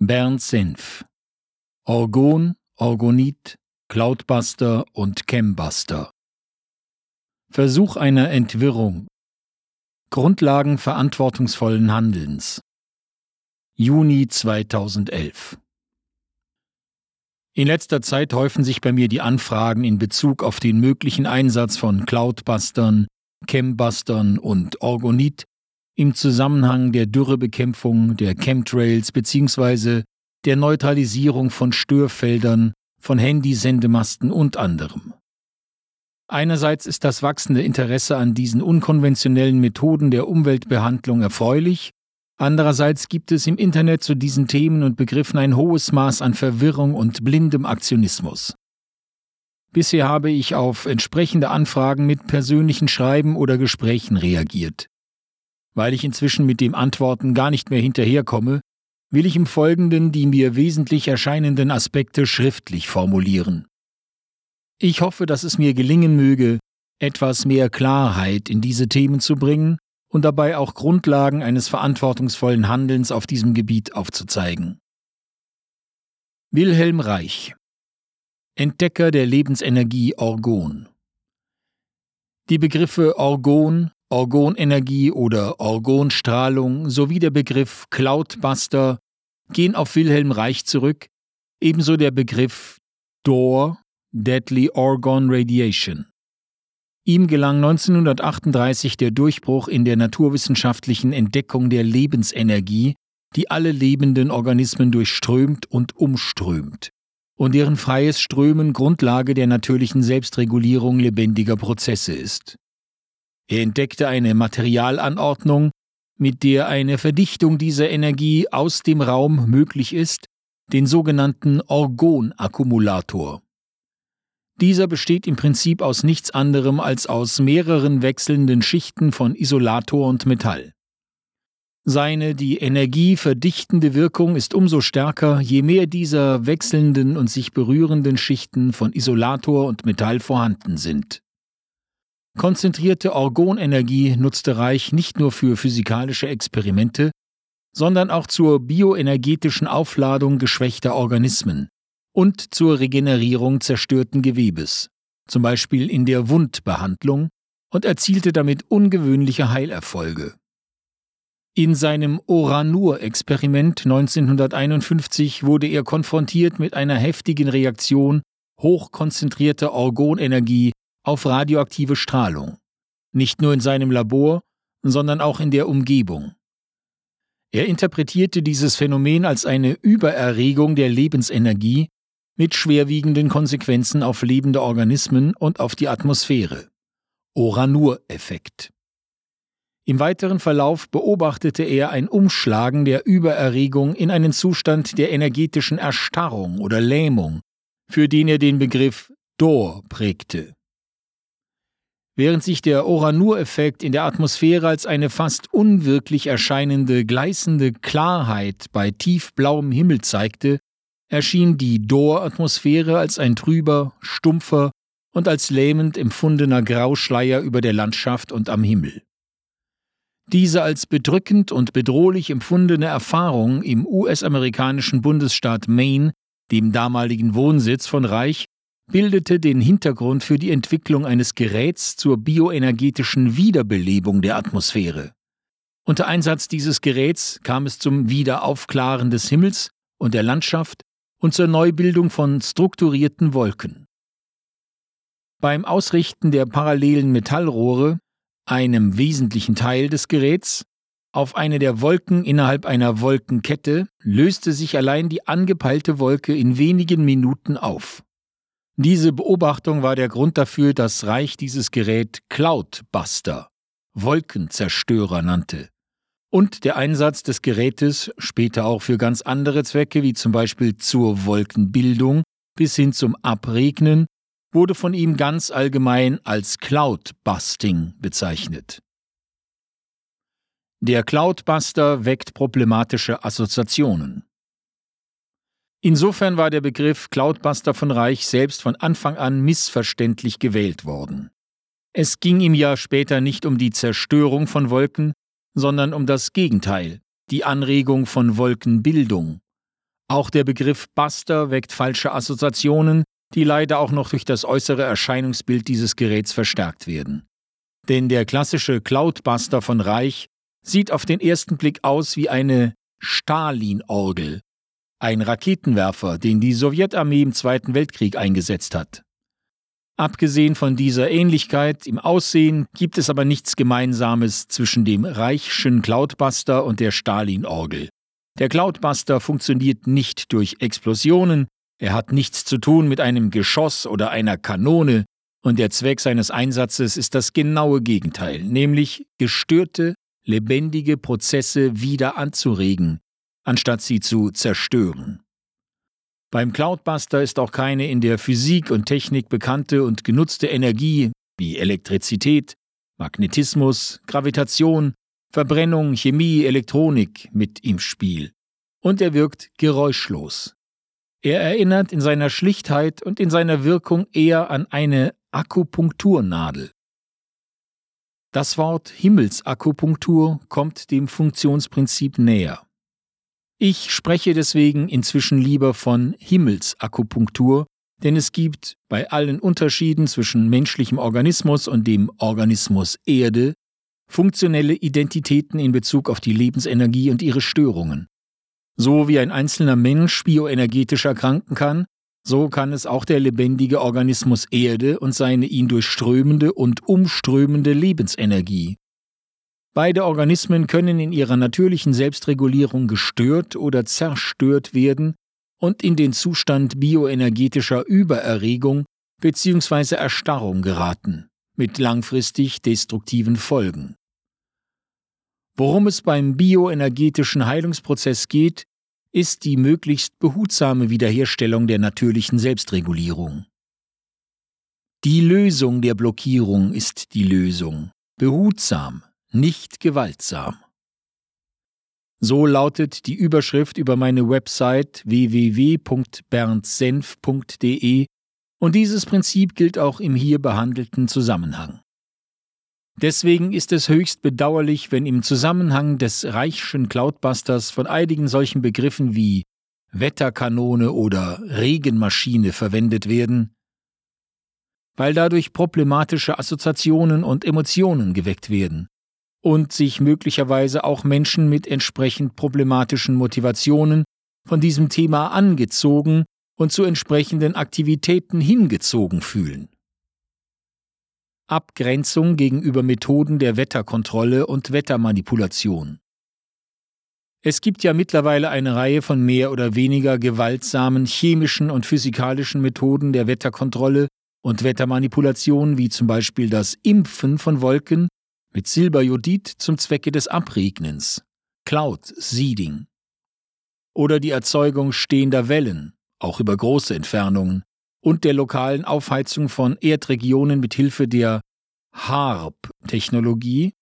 Bernd Senf. Orgon, Orgonit, Cloudbuster und Chembuster. Versuch einer Entwirrung. Grundlagen verantwortungsvollen Handelns. Juni 2011 In letzter Zeit häufen sich bei mir die Anfragen in Bezug auf den möglichen Einsatz von Cloudbustern, Chembustern und Orgonit im Zusammenhang der Dürrebekämpfung, der Chemtrails bzw. der Neutralisierung von Störfeldern, von Handysendemasten und anderem. Einerseits ist das wachsende Interesse an diesen unkonventionellen Methoden der Umweltbehandlung erfreulich, andererseits gibt es im Internet zu diesen Themen und Begriffen ein hohes Maß an Verwirrung und blindem Aktionismus. Bisher habe ich auf entsprechende Anfragen mit persönlichen Schreiben oder Gesprächen reagiert. Weil ich inzwischen mit dem Antworten gar nicht mehr hinterherkomme, will ich im Folgenden die mir wesentlich erscheinenden Aspekte schriftlich formulieren. Ich hoffe, dass es mir gelingen möge, etwas mehr Klarheit in diese Themen zu bringen und dabei auch Grundlagen eines verantwortungsvollen Handelns auf diesem Gebiet aufzuzeigen. Wilhelm Reich Entdecker der Lebensenergie Orgon Die Begriffe Orgon, Orgonenergie oder Orgonstrahlung sowie der Begriff Cloudbuster gehen auf Wilhelm Reich zurück, ebenso der Begriff DOR, Deadly Orgon Radiation. Ihm gelang 1938 der Durchbruch in der naturwissenschaftlichen Entdeckung der Lebensenergie, die alle lebenden Organismen durchströmt und umströmt und deren freies Strömen Grundlage der natürlichen Selbstregulierung lebendiger Prozesse ist. Er entdeckte eine Materialanordnung, mit der eine Verdichtung dieser Energie aus dem Raum möglich ist, den sogenannten Orgonakkumulator. Dieser besteht im Prinzip aus nichts anderem als aus mehreren wechselnden Schichten von Isolator und Metall. Seine die Energie verdichtende Wirkung ist umso stärker, je mehr dieser wechselnden und sich berührenden Schichten von Isolator und Metall vorhanden sind. Konzentrierte Orgonenergie nutzte Reich nicht nur für physikalische Experimente, sondern auch zur bioenergetischen Aufladung geschwächter Organismen und zur Regenerierung zerstörten Gewebes, zum Beispiel in der Wundbehandlung, und erzielte damit ungewöhnliche Heilerfolge. In seinem Oranur-Experiment 1951 wurde er konfrontiert mit einer heftigen Reaktion hochkonzentrierter Orgonenergie auf radioaktive Strahlung, nicht nur in seinem Labor, sondern auch in der Umgebung. Er interpretierte dieses Phänomen als eine Übererregung der Lebensenergie mit schwerwiegenden Konsequenzen auf lebende Organismen und auf die Atmosphäre. Oranur-Effekt. Im weiteren Verlauf beobachtete er ein Umschlagen der Übererregung in einen Zustand der energetischen Erstarrung oder Lähmung, für den er den Begriff Dor prägte. Während sich der Oranur-Effekt in der Atmosphäre als eine fast unwirklich erscheinende gleißende Klarheit bei tiefblauem Himmel zeigte, erschien die Dor-Atmosphäre als ein trüber, stumpfer und als lähmend empfundener Grauschleier über der Landschaft und am Himmel. Diese als bedrückend und bedrohlich empfundene Erfahrung im US-amerikanischen Bundesstaat Maine, dem damaligen Wohnsitz von Reich, bildete den Hintergrund für die Entwicklung eines Geräts zur bioenergetischen Wiederbelebung der Atmosphäre. Unter Einsatz dieses Geräts kam es zum Wiederaufklaren des Himmels und der Landschaft und zur Neubildung von strukturierten Wolken. Beim Ausrichten der parallelen Metallrohre, einem wesentlichen Teil des Geräts, auf eine der Wolken innerhalb einer Wolkenkette löste sich allein die angepeilte Wolke in wenigen Minuten auf. Diese Beobachtung war der Grund dafür, dass Reich dieses Gerät Cloudbuster, Wolkenzerstörer nannte. Und der Einsatz des Gerätes später auch für ganz andere Zwecke, wie zum Beispiel zur Wolkenbildung bis hin zum Abregnen, wurde von ihm ganz allgemein als Cloudbusting bezeichnet. Der Cloudbuster weckt problematische Assoziationen. Insofern war der Begriff Cloudbuster von Reich selbst von Anfang an missverständlich gewählt worden. Es ging ihm ja später nicht um die Zerstörung von Wolken, sondern um das Gegenteil, die Anregung von Wolkenbildung. Auch der Begriff Buster weckt falsche Assoziationen, die leider auch noch durch das äußere Erscheinungsbild dieses Geräts verstärkt werden. Denn der klassische Cloudbuster von Reich sieht auf den ersten Blick aus wie eine Stalin-Orgel, ein Raketenwerfer, den die Sowjetarmee im Zweiten Weltkrieg eingesetzt hat. Abgesehen von dieser Ähnlichkeit im Aussehen gibt es aber nichts Gemeinsames zwischen dem Reichschen Cloudbuster und der Stalin-Orgel. Der Cloudbuster funktioniert nicht durch Explosionen, er hat nichts zu tun mit einem Geschoss oder einer Kanone, und der Zweck seines Einsatzes ist das genaue Gegenteil, nämlich gestörte, lebendige Prozesse wieder anzuregen, anstatt sie zu zerstören. Beim Cloudbuster ist auch keine in der Physik und Technik bekannte und genutzte Energie wie Elektrizität, Magnetismus, Gravitation, Verbrennung, Chemie, Elektronik mit im Spiel. Und er wirkt geräuschlos. Er erinnert in seiner Schlichtheit und in seiner Wirkung eher an eine Akupunkturnadel. Das Wort Himmelsakupunktur kommt dem Funktionsprinzip näher. Ich spreche deswegen inzwischen lieber von Himmelsakupunktur, denn es gibt bei allen Unterschieden zwischen menschlichem Organismus und dem Organismus Erde funktionelle Identitäten in Bezug auf die Lebensenergie und ihre Störungen. So wie ein einzelner Mensch bioenergetisch erkranken kann, so kann es auch der lebendige Organismus Erde und seine ihn durchströmende und umströmende Lebensenergie. Beide Organismen können in ihrer natürlichen Selbstregulierung gestört oder zerstört werden und in den Zustand bioenergetischer Übererregung bzw. Erstarrung geraten, mit langfristig destruktiven Folgen. Worum es beim bioenergetischen Heilungsprozess geht, ist die möglichst behutsame Wiederherstellung der natürlichen Selbstregulierung. Die Lösung der Blockierung ist die Lösung, behutsam, nicht gewaltsam. So lautet die Überschrift über meine Website www.berndsenf.de und dieses Prinzip gilt auch im hier behandelten Zusammenhang. Deswegen ist es höchst bedauerlich, wenn im Zusammenhang des Reichschen Cloudbusters von einigen solchen Begriffen wie Wetterkanone oder Regenmaschine verwendet werden, weil dadurch problematische Assoziationen und Emotionen geweckt werden und sich möglicherweise auch Menschen mit entsprechend problematischen Motivationen von diesem Thema angezogen und zu entsprechenden Aktivitäten hingezogen fühlen. Abgrenzung gegenüber Methoden der Wetterkontrolle und Wettermanipulation. Es gibt ja mittlerweile eine Reihe von mehr oder weniger gewaltsamen chemischen und physikalischen Methoden der Wetterkontrolle und Wettermanipulation, wie zum Beispiel das Impfen von Wolken mit Silberjodid zum Zwecke des Abregnens, Cloud Seeding, oder die Erzeugung stehender Wellen, auch über große Entfernungen, und der lokalen Aufheizung von Erdregionen mit Hilfe der HARP-Technologie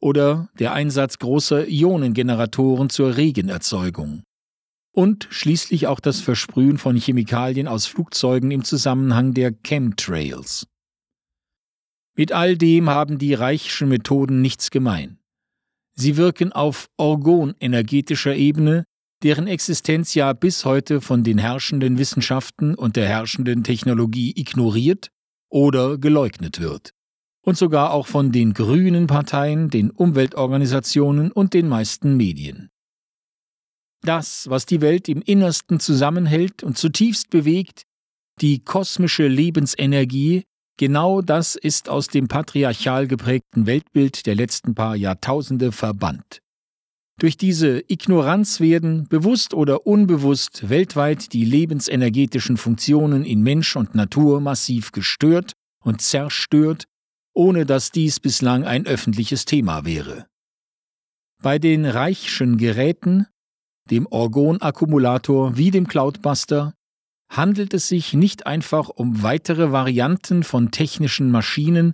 oder der Einsatz großer Ionengeneratoren zur Regenerzeugung. Und schließlich auch das Versprühen von Chemikalien aus Flugzeugen im Zusammenhang der Chemtrails. Mit all dem haben die Reichschen Methoden nichts gemein. Sie wirken auf orgonenergetischer Ebene deren Existenz ja bis heute von den herrschenden Wissenschaften und der herrschenden Technologie ignoriert oder geleugnet wird. Und sogar auch von den grünen Parteien, den Umweltorganisationen und den meisten Medien. Das, was die Welt im Innersten zusammenhält und zutiefst bewegt, die kosmische Lebensenergie, genau das ist aus dem patriarchal geprägten Weltbild der letzten paar Jahrtausende verbannt. Durch diese Ignoranz werden, bewusst oder unbewusst, weltweit die lebensenergetischen Funktionen in Mensch und Natur massiv gestört und zerstört, ohne dass dies bislang ein öffentliches Thema wäre. Bei den Reichschen Geräten, dem Orgon-Akkumulator wie dem Cloudbuster, handelt es sich nicht einfach um weitere Varianten von technischen Maschinen,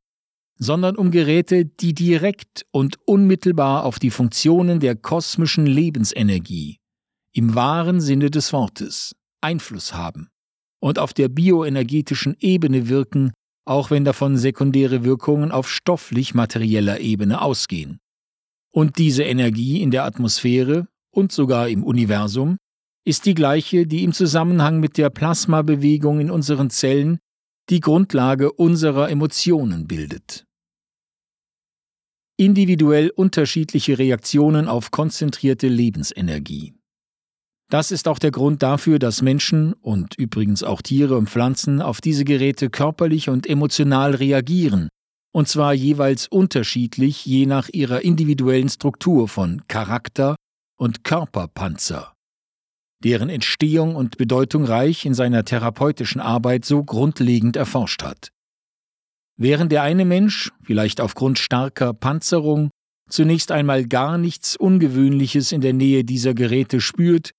sondern um Geräte, die direkt und unmittelbar auf die Funktionen der kosmischen Lebensenergie im wahren Sinne des Wortes Einfluss haben und auf der bioenergetischen Ebene wirken, auch wenn davon sekundäre Wirkungen auf stofflich-materieller Ebene ausgehen. Und diese Energie in der Atmosphäre und sogar im Universum ist die gleiche, die im Zusammenhang mit der Plasmabewegung in unseren Zellen die Grundlage unserer Emotionen bildet. Individuell unterschiedliche Reaktionen auf konzentrierte Lebensenergie. Das ist auch der Grund dafür, dass Menschen und übrigens auch Tiere und Pflanzen auf diese Geräte körperlich und emotional reagieren, und zwar jeweils unterschiedlich je nach ihrer individuellen Struktur von Charakter und Körperpanzer, deren Entstehung und Bedeutung Reich in seiner therapeutischen Arbeit so grundlegend erforscht hat. Während der eine Mensch, vielleicht aufgrund starker Panzerung, zunächst einmal gar nichts Ungewöhnliches in der Nähe dieser Geräte spürt,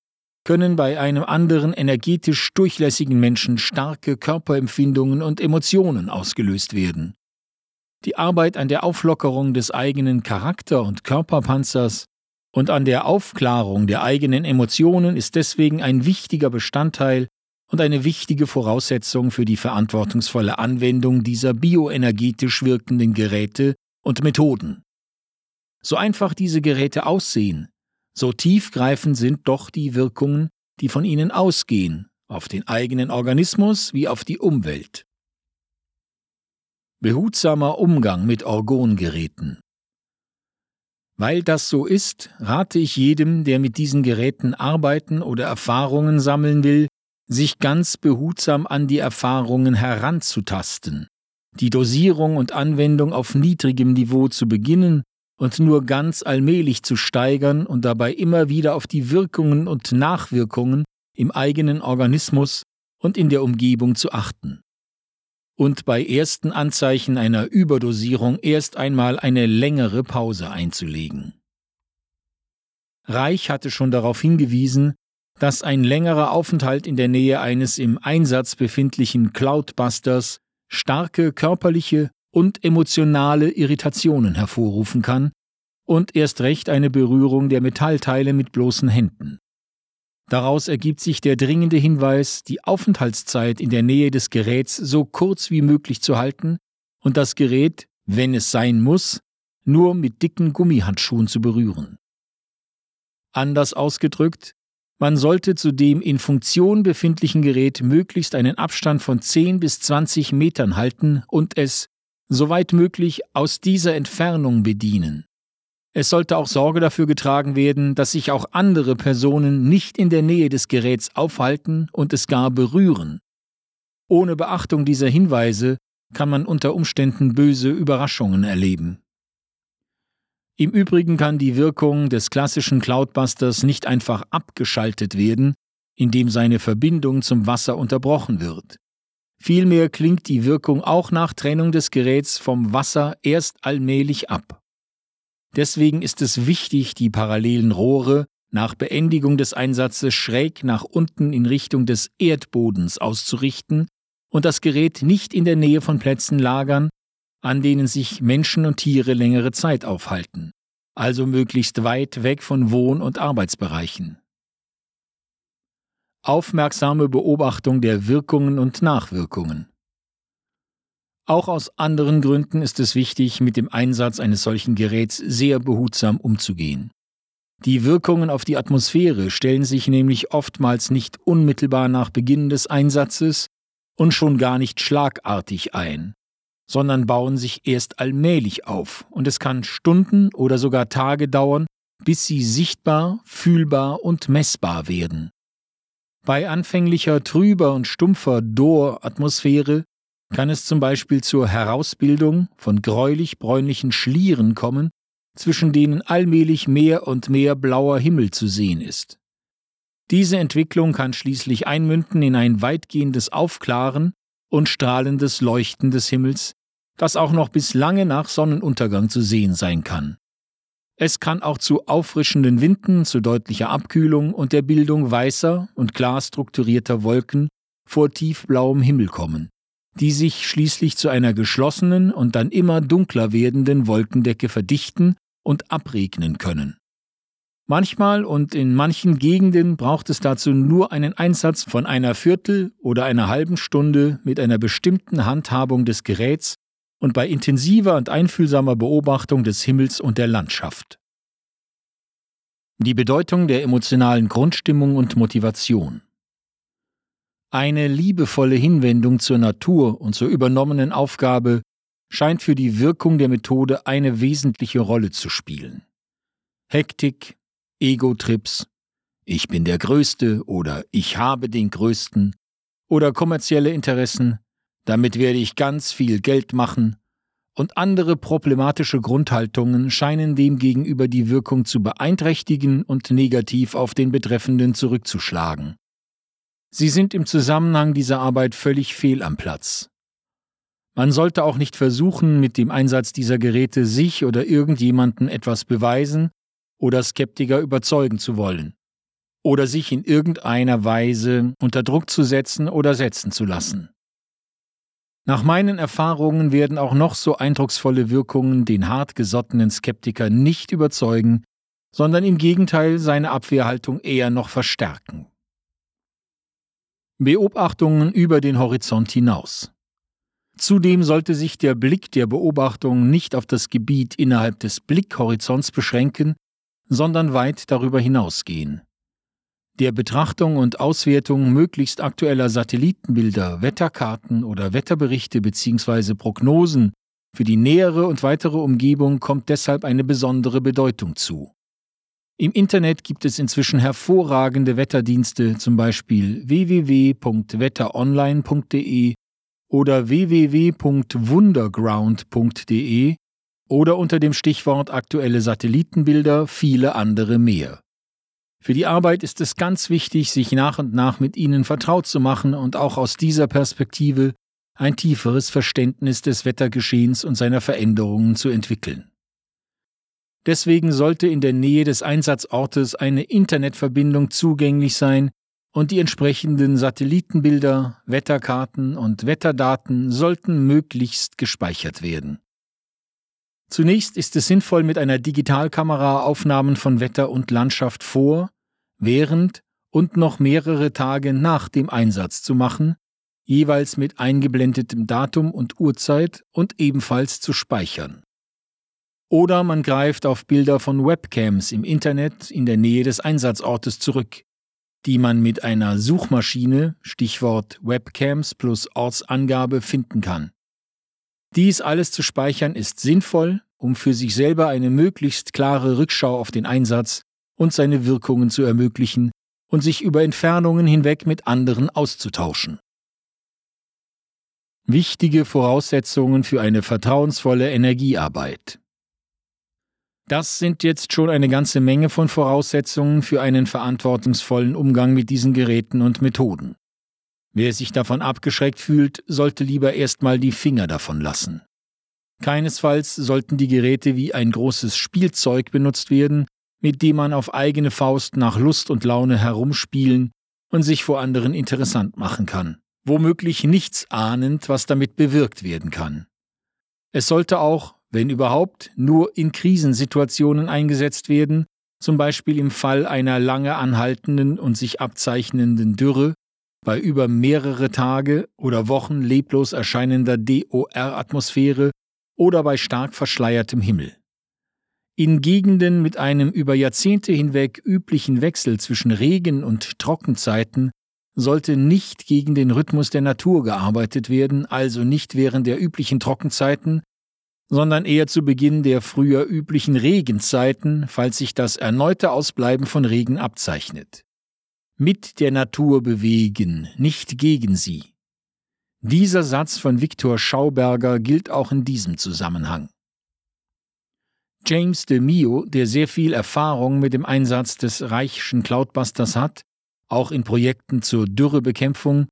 können bei einem anderen energetisch durchlässigen Menschen starke Körperempfindungen und Emotionen ausgelöst werden. Die Arbeit an der Auflockerung des eigenen Charakter- und Körperpanzers und an der Aufklärung der eigenen Emotionen ist deswegen ein wichtiger Bestandteil und eine wichtige Voraussetzung für die verantwortungsvolle Anwendung dieser bioenergetisch wirkenden Geräte und Methoden. So einfach diese Geräte aussehen, so tiefgreifend sind doch die Wirkungen, die von ihnen ausgehen, auf den eigenen Organismus wie auf die Umwelt. Behutsamer Umgang mit Orgongeräten. Weil das so ist, rate ich jedem, der mit diesen Geräten arbeiten oder Erfahrungen sammeln will, sich ganz behutsam an die Erfahrungen heranzutasten, die Dosierung und Anwendung auf niedrigem Niveau zu beginnen und nur ganz allmählich zu steigern und dabei immer wieder auf die Wirkungen und Nachwirkungen im eigenen Organismus und in der Umgebung zu achten. Und bei ersten Anzeichen einer Überdosierung erst einmal eine längere Pause einzulegen. Reich hatte schon darauf hingewiesen, dass ein längerer Aufenthalt in der Nähe eines im Einsatz befindlichen Cloudbusters starke körperliche und emotionale Irritationen hervorrufen kann und erst recht eine Berührung der Metallteile mit bloßen Händen. Daraus ergibt sich der dringende Hinweis, die Aufenthaltszeit in der Nähe des Geräts so kurz wie möglich zu halten und das Gerät, wenn es sein muss, nur mit dicken Gummihandschuhen zu berühren. Anders ausgedrückt, man sollte zu dem in Funktion befindlichen Gerät möglichst einen Abstand von 10 bis 20 Metern halten und es, soweit möglich, aus dieser Entfernung bedienen. Es sollte auch Sorge dafür getragen werden, dass sich auch andere Personen nicht in der Nähe des Geräts aufhalten und es gar berühren. Ohne Beachtung dieser Hinweise kann man unter Umständen böse Überraschungen erleben. Im Übrigen kann die Wirkung des klassischen Cloudbusters nicht einfach abgeschaltet werden, indem seine Verbindung zum Wasser unterbrochen wird. Vielmehr klingt die Wirkung auch nach Trennung des Geräts vom Wasser erst allmählich ab. Deswegen ist es wichtig, die parallelen Rohre nach Beendigung des Einsatzes schräg nach unten in Richtung des Erdbodens auszurichten und das Gerät nicht in der Nähe von Plätzen lagern, an denen sich Menschen und Tiere längere Zeit aufhalten, also möglichst weit weg von Wohn- und Arbeitsbereichen. Aufmerksame Beobachtung der Wirkungen und Nachwirkungen. Auch aus anderen Gründen ist es wichtig, mit dem Einsatz eines solchen Geräts sehr behutsam umzugehen. Die Wirkungen auf die Atmosphäre stellen sich nämlich oftmals nicht unmittelbar nach Beginn des Einsatzes und schon gar nicht schlagartig ein, sondern bauen sich erst allmählich auf, und es kann Stunden oder sogar Tage dauern, bis sie sichtbar, fühlbar und messbar werden. Bei anfänglicher trüber und stumpfer Dor-Atmosphäre kann es zum Beispiel zur Herausbildung von gräulich-bräunlichen Schlieren kommen, zwischen denen allmählich mehr und mehr blauer Himmel zu sehen ist. Diese Entwicklung kann schließlich einmünden in ein weitgehendes Aufklaren und strahlendes Leuchten des Himmels, das auch noch bis lange nach Sonnenuntergang zu sehen sein kann. Es kann auch zu auffrischenden Winden, zu deutlicher Abkühlung und der Bildung weißer und klar strukturierter Wolken vor tiefblauem Himmel kommen, die sich schließlich zu einer geschlossenen und dann immer dunkler werdenden Wolkendecke verdichten und abregnen können. Manchmal und in manchen Gegenden braucht es dazu nur einen Einsatz von einer Viertel oder einer halben Stunde mit einer bestimmten Handhabung des Geräts und bei intensiver und einfühlsamer Beobachtung des Himmels und der Landschaft. Die Bedeutung der emotionalen Grundstimmung und Motivation. Eine liebevolle Hinwendung zur Natur und zur übernommenen Aufgabe scheint für die Wirkung der Methode eine wesentliche Rolle zu spielen. Hektik, Ego-Trips, ich bin der Größte oder ich habe den Größten oder kommerzielle Interessen, damit werde ich ganz viel Geld machen und andere problematische Grundhaltungen scheinen demgegenüber die Wirkung zu beeinträchtigen und negativ auf den Betreffenden zurückzuschlagen. Sie sind im Zusammenhang dieser Arbeit völlig fehl am Platz. Man sollte auch nicht versuchen, mit dem Einsatz dieser Geräte sich oder irgendjemanden etwas beweisen oder Skeptiker überzeugen zu wollen oder sich in irgendeiner Weise unter Druck zu setzen oder setzen zu lassen. Nach meinen Erfahrungen werden auch noch so eindrucksvolle Wirkungen den hartgesottenen Skeptiker nicht überzeugen, sondern im Gegenteil seine Abwehrhaltung eher noch verstärken. Beobachtungen über den Horizont hinaus. Zudem sollte sich der Blick der Beobachtung nicht auf das Gebiet innerhalb des Blickhorizonts beschränken, sondern weit darüber hinausgehen der Betrachtung und Auswertung möglichst aktueller Satellitenbilder, Wetterkarten oder Wetterberichte bzw. Prognosen für die nähere und weitere Umgebung kommt deshalb eine besondere Bedeutung zu. Im Internet gibt es inzwischen hervorragende Wetterdienste, zum Beispiel www.wetteronline.de oder www.wunderground.de oder unter dem Stichwort aktuelle Satellitenbilder viele andere mehr. Für die Arbeit ist es ganz wichtig, sich nach und nach mit ihnen vertraut zu machen und auch aus dieser Perspektive ein tieferes Verständnis des Wettergeschehens und seiner Veränderungen zu entwickeln. Deswegen sollte in der Nähe des Einsatzortes eine Internetverbindung zugänglich sein und die entsprechenden Satellitenbilder, Wetterkarten und Wetterdaten sollten möglichst gespeichert werden. Zunächst ist es sinnvoll, mit einer Digitalkamera Aufnahmen von Wetter und Landschaft vor, während und noch mehrere Tage nach dem Einsatz zu machen, jeweils mit eingeblendetem Datum und Uhrzeit und ebenfalls zu speichern. Oder man greift auf Bilder von Webcams im Internet in der Nähe des Einsatzortes zurück, die man mit einer Suchmaschine, Stichwort Webcams plus Ortsangabe, finden kann. Dies alles zu speichern ist sinnvoll, um für sich selber eine möglichst klare Rückschau auf den Einsatz und seine Wirkungen zu ermöglichen und sich über Entfernungen hinweg mit anderen auszutauschen. Wichtige Voraussetzungen für eine vertrauensvolle Energiearbeit. Das sind jetzt schon eine ganze Menge von Voraussetzungen für einen verantwortungsvollen Umgang mit diesen Geräten und Methoden. Wer sich davon abgeschreckt fühlt, sollte lieber erstmal die Finger davon lassen. Keinesfalls sollten die Geräte wie ein großes Spielzeug benutzt werden, mit dem man auf eigene Faust nach Lust und Laune herumspielen und sich vor anderen interessant machen kann, womöglich nichts ahnend, was damit bewirkt werden kann. Es sollte auch, wenn überhaupt, nur in Krisensituationen eingesetzt werden, zum Beispiel im Fall einer lange anhaltenden und sich abzeichnenden Dürre bei über mehrere Tage oder Wochen leblos erscheinender DOR-Atmosphäre oder bei stark verschleiertem Himmel. In Gegenden mit einem über Jahrzehnte hinweg üblichen Wechsel zwischen Regen- und Trockenzeiten sollte nicht gegen den Rhythmus der Natur gearbeitet werden, also nicht während der üblichen Trockenzeiten, sondern eher zu Beginn der früher üblichen Regenzeiten, falls sich das erneute Ausbleiben von Regen abzeichnet mit der Natur bewegen, nicht gegen sie. Dieser Satz von Viktor Schauberger gilt auch in diesem Zusammenhang. James de Mio, der sehr viel Erfahrung mit dem Einsatz des Reichschen Cloudbusters hat, auch in Projekten zur Dürrebekämpfung,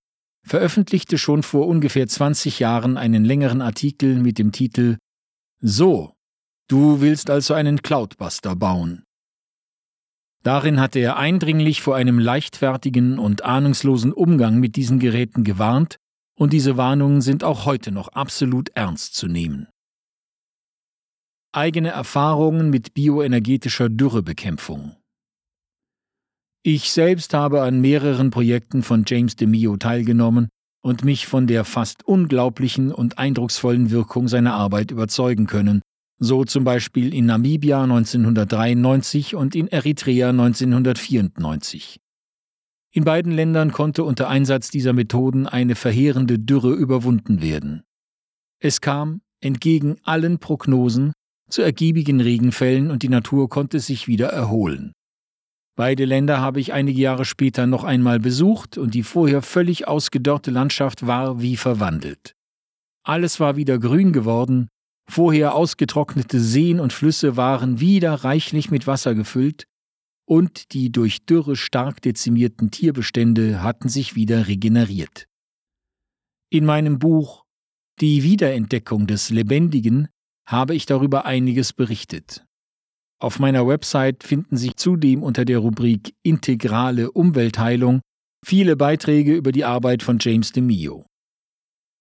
veröffentlichte schon vor ungefähr 20 Jahren einen längeren Artikel mit dem Titel So, du willst also einen Cloudbuster bauen. Darin hatte er eindringlich vor einem leichtfertigen und ahnungslosen Umgang mit diesen Geräten gewarnt, und diese Warnungen sind auch heute noch absolut ernst zu nehmen. Eigene Erfahrungen mit bioenergetischer Dürrebekämpfung Ich selbst habe an mehreren Projekten von James DeMio teilgenommen und mich von der fast unglaublichen und eindrucksvollen Wirkung seiner Arbeit überzeugen können, so zum Beispiel in Namibia 1993 und in Eritrea 1994. In beiden Ländern konnte unter Einsatz dieser Methoden eine verheerende Dürre überwunden werden. Es kam, entgegen allen Prognosen, zu ergiebigen Regenfällen und die Natur konnte sich wieder erholen. Beide Länder habe ich einige Jahre später noch einmal besucht und die vorher völlig ausgedörrte Landschaft war wie verwandelt. Alles war wieder grün geworden, vorher ausgetrocknete Seen und Flüsse waren wieder reichlich mit Wasser gefüllt und die durch Dürre stark dezimierten Tierbestände hatten sich wieder regeneriert. In meinem Buch Die Wiederentdeckung des Lebendigen habe ich darüber einiges berichtet. Auf meiner Website finden sich zudem unter der Rubrik Integrale Umweltheilung viele Beiträge über die Arbeit von James DeMio.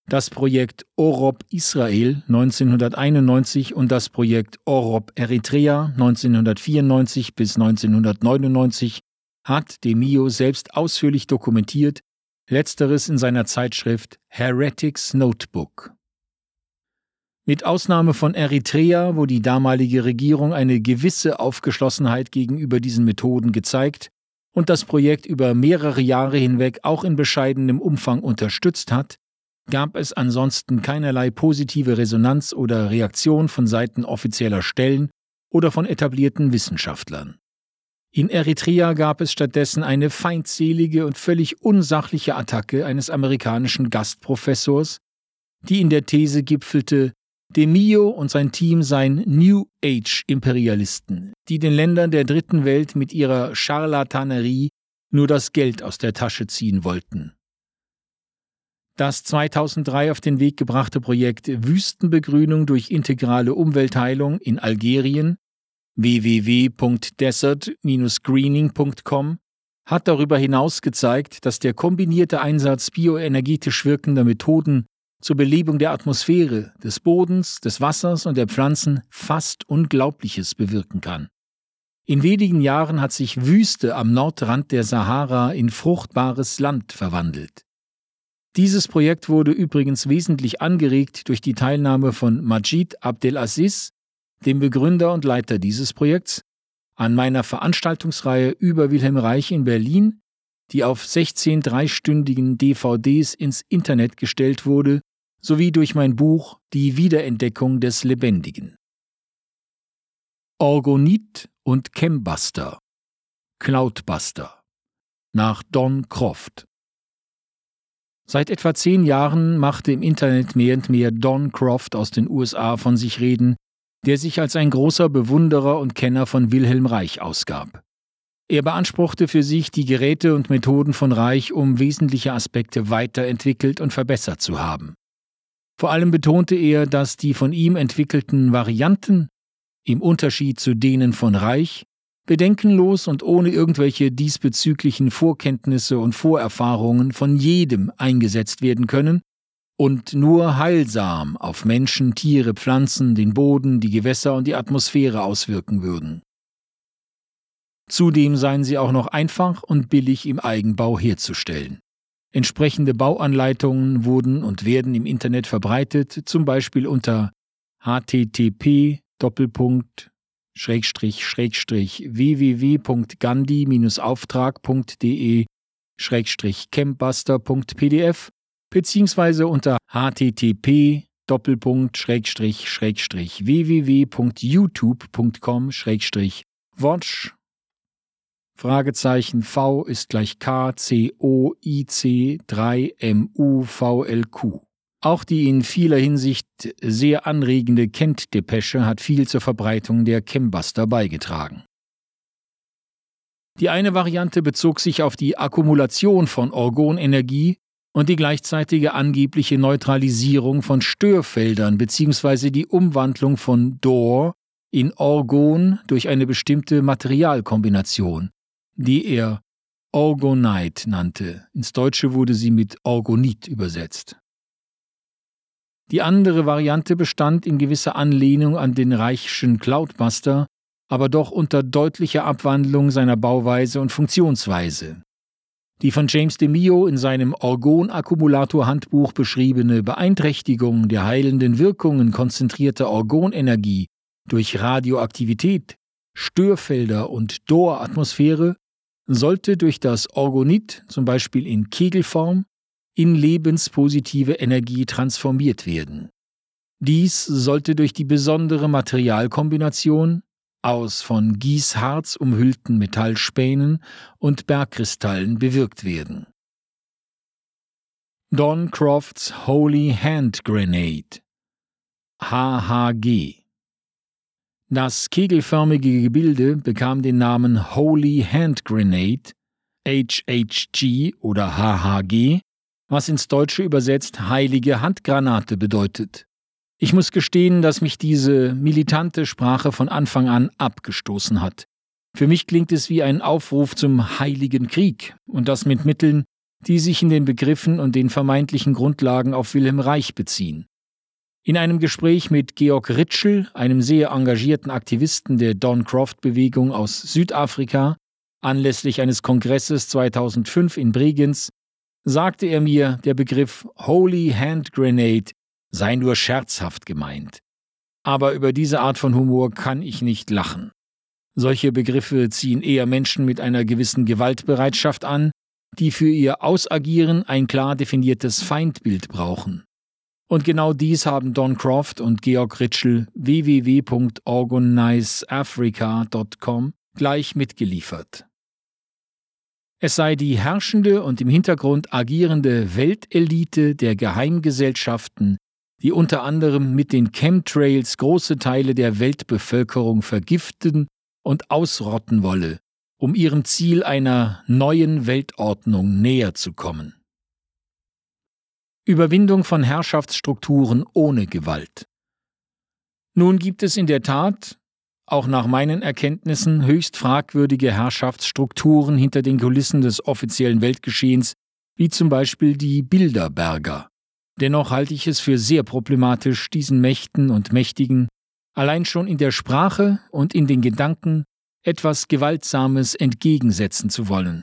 Das Projekt Orop Israel 1991 und das Projekt Orop Eritrea 1994 bis 1999 hat DeMio selbst ausführlich dokumentiert, letzteres in seiner Zeitschrift Heretics Notebook. Mit Ausnahme von Eritrea, wo die damalige Regierung eine gewisse Aufgeschlossenheit gegenüber diesen Methoden gezeigt und das Projekt über mehrere Jahre hinweg auch in bescheidenem Umfang unterstützt hat, gab es ansonsten keinerlei positive Resonanz oder Reaktion von Seiten offizieller Stellen oder von etablierten Wissenschaftlern. In Eritrea gab es stattdessen eine feindselige und völlig unsachliche Attacke eines amerikanischen Gastprofessors, die in der These gipfelte, De Mio und sein Team seien New Age Imperialisten, die den Ländern der dritten Welt mit ihrer Charlatanerie nur das Geld aus der Tasche ziehen wollten. Das 2003 auf den Weg gebrachte Projekt Wüstenbegrünung durch integrale Umweltheilung in Algerien www.desert-greening.com hat darüber hinaus gezeigt, dass der kombinierte Einsatz bioenergetisch wirkender Methoden zur Belebung der Atmosphäre, des Bodens, des Wassers und der Pflanzen fast Unglaubliches bewirken kann. In wenigen Jahren hat sich Wüste am Nordrand der Sahara in fruchtbares Land verwandelt. Dieses Projekt wurde übrigens wesentlich angeregt durch die Teilnahme von Majid Abdelaziz, dem Begründer und Leiter dieses Projekts, an meiner Veranstaltungsreihe über Wilhelm Reich in Berlin, die auf 16 dreistündigen DVDs ins Internet gestellt wurde sowie durch mein Buch Die Wiederentdeckung des Lebendigen. Orgonit und Chembuster Cloudbuster nach Don Croft Seit etwa zehn Jahren machte im Internet mehr und mehr Don Croft aus den USA von sich reden, der sich als ein großer Bewunderer und Kenner von Wilhelm Reich ausgab. Er beanspruchte für sich die Geräte und Methoden von Reich, um wesentliche Aspekte weiterentwickelt und verbessert zu haben. Vor allem betonte er, dass die von ihm entwickelten Varianten, im Unterschied zu denen von Reich, bedenkenlos und ohne irgendwelche diesbezüglichen Vorkenntnisse und Vorerfahrungen von jedem eingesetzt werden können und nur heilsam auf Menschen, Tiere, Pflanzen, den Boden, die Gewässer und die Atmosphäre auswirken würden. Zudem seien sie auch noch einfach und billig im Eigenbau herzustellen. Entsprechende Bauanleitungen wurden und werden im Internet verbreitet, zum Beispiel unter http www.gandhi-auftrag.de campbuster.pdf beziehungsweise unter http www.youtube.com watch Fragezeichen V ist gleich K C O I C 3 M U V L Q. Auch die in vieler Hinsicht sehr anregende Kent-Depesche hat viel zur Verbreitung der Chembuster beigetragen. Die eine Variante bezog sich auf die Akkumulation von Orgonenergie und die gleichzeitige angebliche Neutralisierung von Störfeldern bzw. die Umwandlung von Dor in Orgon durch eine bestimmte Materialkombination, die er Orgonite nannte. Ins Deutsche wurde sie mit Orgonit übersetzt. Die andere Variante bestand in gewisser Anlehnung an den Reichschen Cloudbuster, aber doch unter deutlicher Abwandlung seiner Bauweise und Funktionsweise. Die von James DeMio in seinem Orgon-Akkumulator-Handbuch beschriebene Beeinträchtigung der heilenden Wirkungen konzentrierter Orgonenergie durch Radioaktivität, Störfelder und Dor-Atmosphäre sollte durch das Orgonit, zum Beispiel in Kegelform, in lebenspositive Energie transformiert werden. Dies sollte durch die besondere Materialkombination aus von Gießharz umhüllten Metallspänen und Bergkristallen bewirkt werden. Don Crofts Holy Hand Grenade HHG Das kegelförmige Gebilde bekam den Namen Holy Hand Grenade HHG oder HHG, was ins Deutsche übersetzt heilige Handgranate bedeutet. Ich muss gestehen, dass mich diese militante Sprache von Anfang an abgestoßen hat. Für mich klingt es wie ein Aufruf zum heiligen Krieg, und das mit Mitteln, die sich in den Begriffen und den vermeintlichen Grundlagen auf Wilhelm Reich beziehen. In einem Gespräch mit Georg Ritschel, einem sehr engagierten Aktivisten der Don Croft-Bewegung aus Südafrika, anlässlich eines Kongresses 2005 in Bregenz, sagte er mir, der Begriff Holy Hand Grenade sei nur scherzhaft gemeint. Aber über diese Art von Humor kann ich nicht lachen. Solche Begriffe ziehen eher Menschen mit einer gewissen Gewaltbereitschaft an, die für ihr Ausagieren ein klar definiertes Feindbild brauchen. Und genau dies haben Don Croft und Georg Ritschel www.organizeafrica.com gleich mitgeliefert. Es sei die herrschende und im Hintergrund agierende Weltelite der Geheimgesellschaften, die unter anderem mit den Chemtrails große Teile der Weltbevölkerung vergiften und ausrotten wolle, um ihrem Ziel einer neuen Weltordnung näher zu kommen. Überwindung von Herrschaftsstrukturen ohne Gewalt. Nun gibt es in der Tat, auch nach meinen Erkenntnissen, höchst fragwürdige Herrschaftsstrukturen hinter den Kulissen des offiziellen Weltgeschehens, wie zum Beispiel die Bilderberger. Dennoch halte ich es für sehr problematisch, diesen Mächten und Mächtigen allein schon in der Sprache und in den Gedanken etwas Gewaltsames entgegensetzen zu wollen.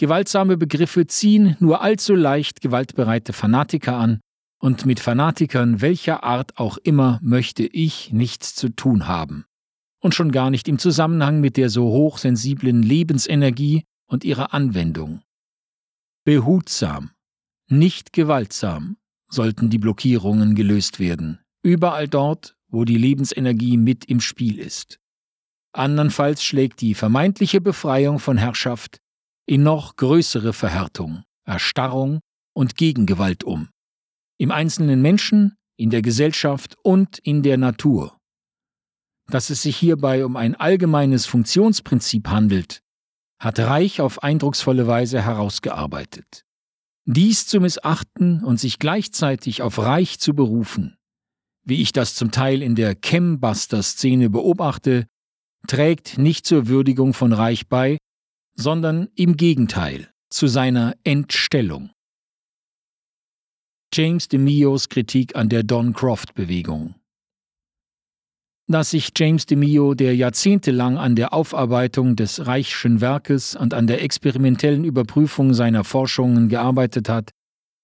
Gewaltsame Begriffe ziehen nur allzu leicht gewaltbereite Fanatiker an, und mit Fanatikern welcher Art auch immer möchte ich nichts zu tun haben. Und schon gar nicht im Zusammenhang mit der so hochsensiblen Lebensenergie und ihrer Anwendung. Behutsam, nicht gewaltsam sollten die Blockierungen gelöst werden, überall dort, wo die Lebensenergie mit im Spiel ist. Andernfalls schlägt die vermeintliche Befreiung von Herrschaft in noch größere Verhärtung, Erstarrung und Gegengewalt um. Im einzelnen Menschen, in der Gesellschaft und in der Natur. Dass es sich hierbei um ein allgemeines Funktionsprinzip handelt, hat Reich auf eindrucksvolle Weise herausgearbeitet. Dies zu missachten und sich gleichzeitig auf Reich zu berufen, wie ich das zum Teil in der Chembuster-Szene beobachte, trägt nicht zur Würdigung von Reich bei, sondern im Gegenteil zu seiner Entstellung. James DeMios Kritik an der Don Croft-Bewegung dass sich James DeMio, der jahrzehntelang an der Aufarbeitung des Reichschen Werkes und an der experimentellen Überprüfung seiner Forschungen gearbeitet hat,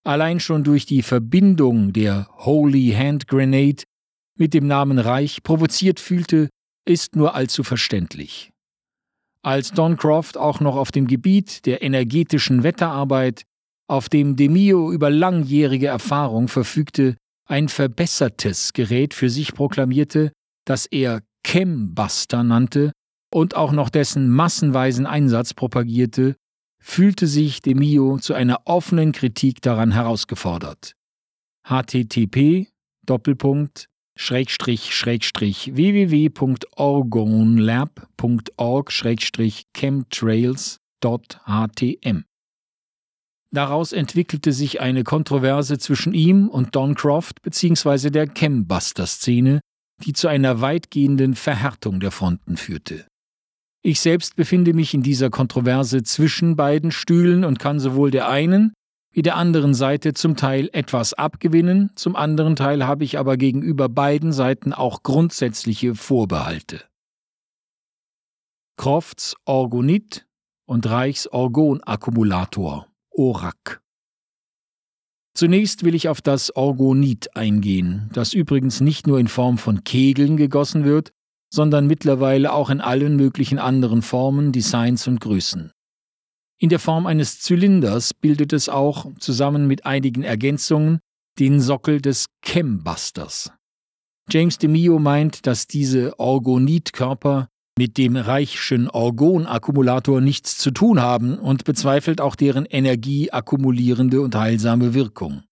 allein schon durch die Verbindung der Holy Hand Grenade mit dem Namen Reich provoziert fühlte, ist nur allzu verständlich. Als Don Croft auch noch auf dem Gebiet der energetischen Wetterarbeit, auf dem DeMio über langjährige Erfahrung verfügte, ein verbessertes Gerät für sich proklamierte, das er Chembuster nannte und auch noch dessen massenweisen Einsatz propagierte, fühlte sich Demio zu einer offenen Kritik daran herausgefordert. http Doppelpunkt Schrägstrich Schrägstrich www.orgonlab.org Schrägstrich chemtrails.htm Daraus entwickelte sich eine Kontroverse zwischen ihm und Don Croft bzw. der Chembuster-Szene, die zu einer weitgehenden Verhärtung der Fronten führte. Ich selbst befinde mich in dieser Kontroverse zwischen beiden Stühlen und kann sowohl der einen wie der anderen Seite zum Teil etwas abgewinnen, zum anderen Teil habe ich aber gegenüber beiden Seiten auch grundsätzliche Vorbehalte. Crofts Orgonit und Reichs Orgonakkumulator ORAC Zunächst will ich auf das Orgonit eingehen, das übrigens nicht nur in Form von Kegeln gegossen wird, sondern mittlerweile auch in allen möglichen anderen Formen, Designs und Größen. In der Form eines Zylinders bildet es auch, zusammen mit einigen Ergänzungen, den Sockel des Chembusters. James DeMio meint, dass diese Orgonitkörper mit dem Reichschen Orgonakkumulator nichts zu tun haben und bezweifelt auch deren energieakkumulierende und heilsame Wirkung.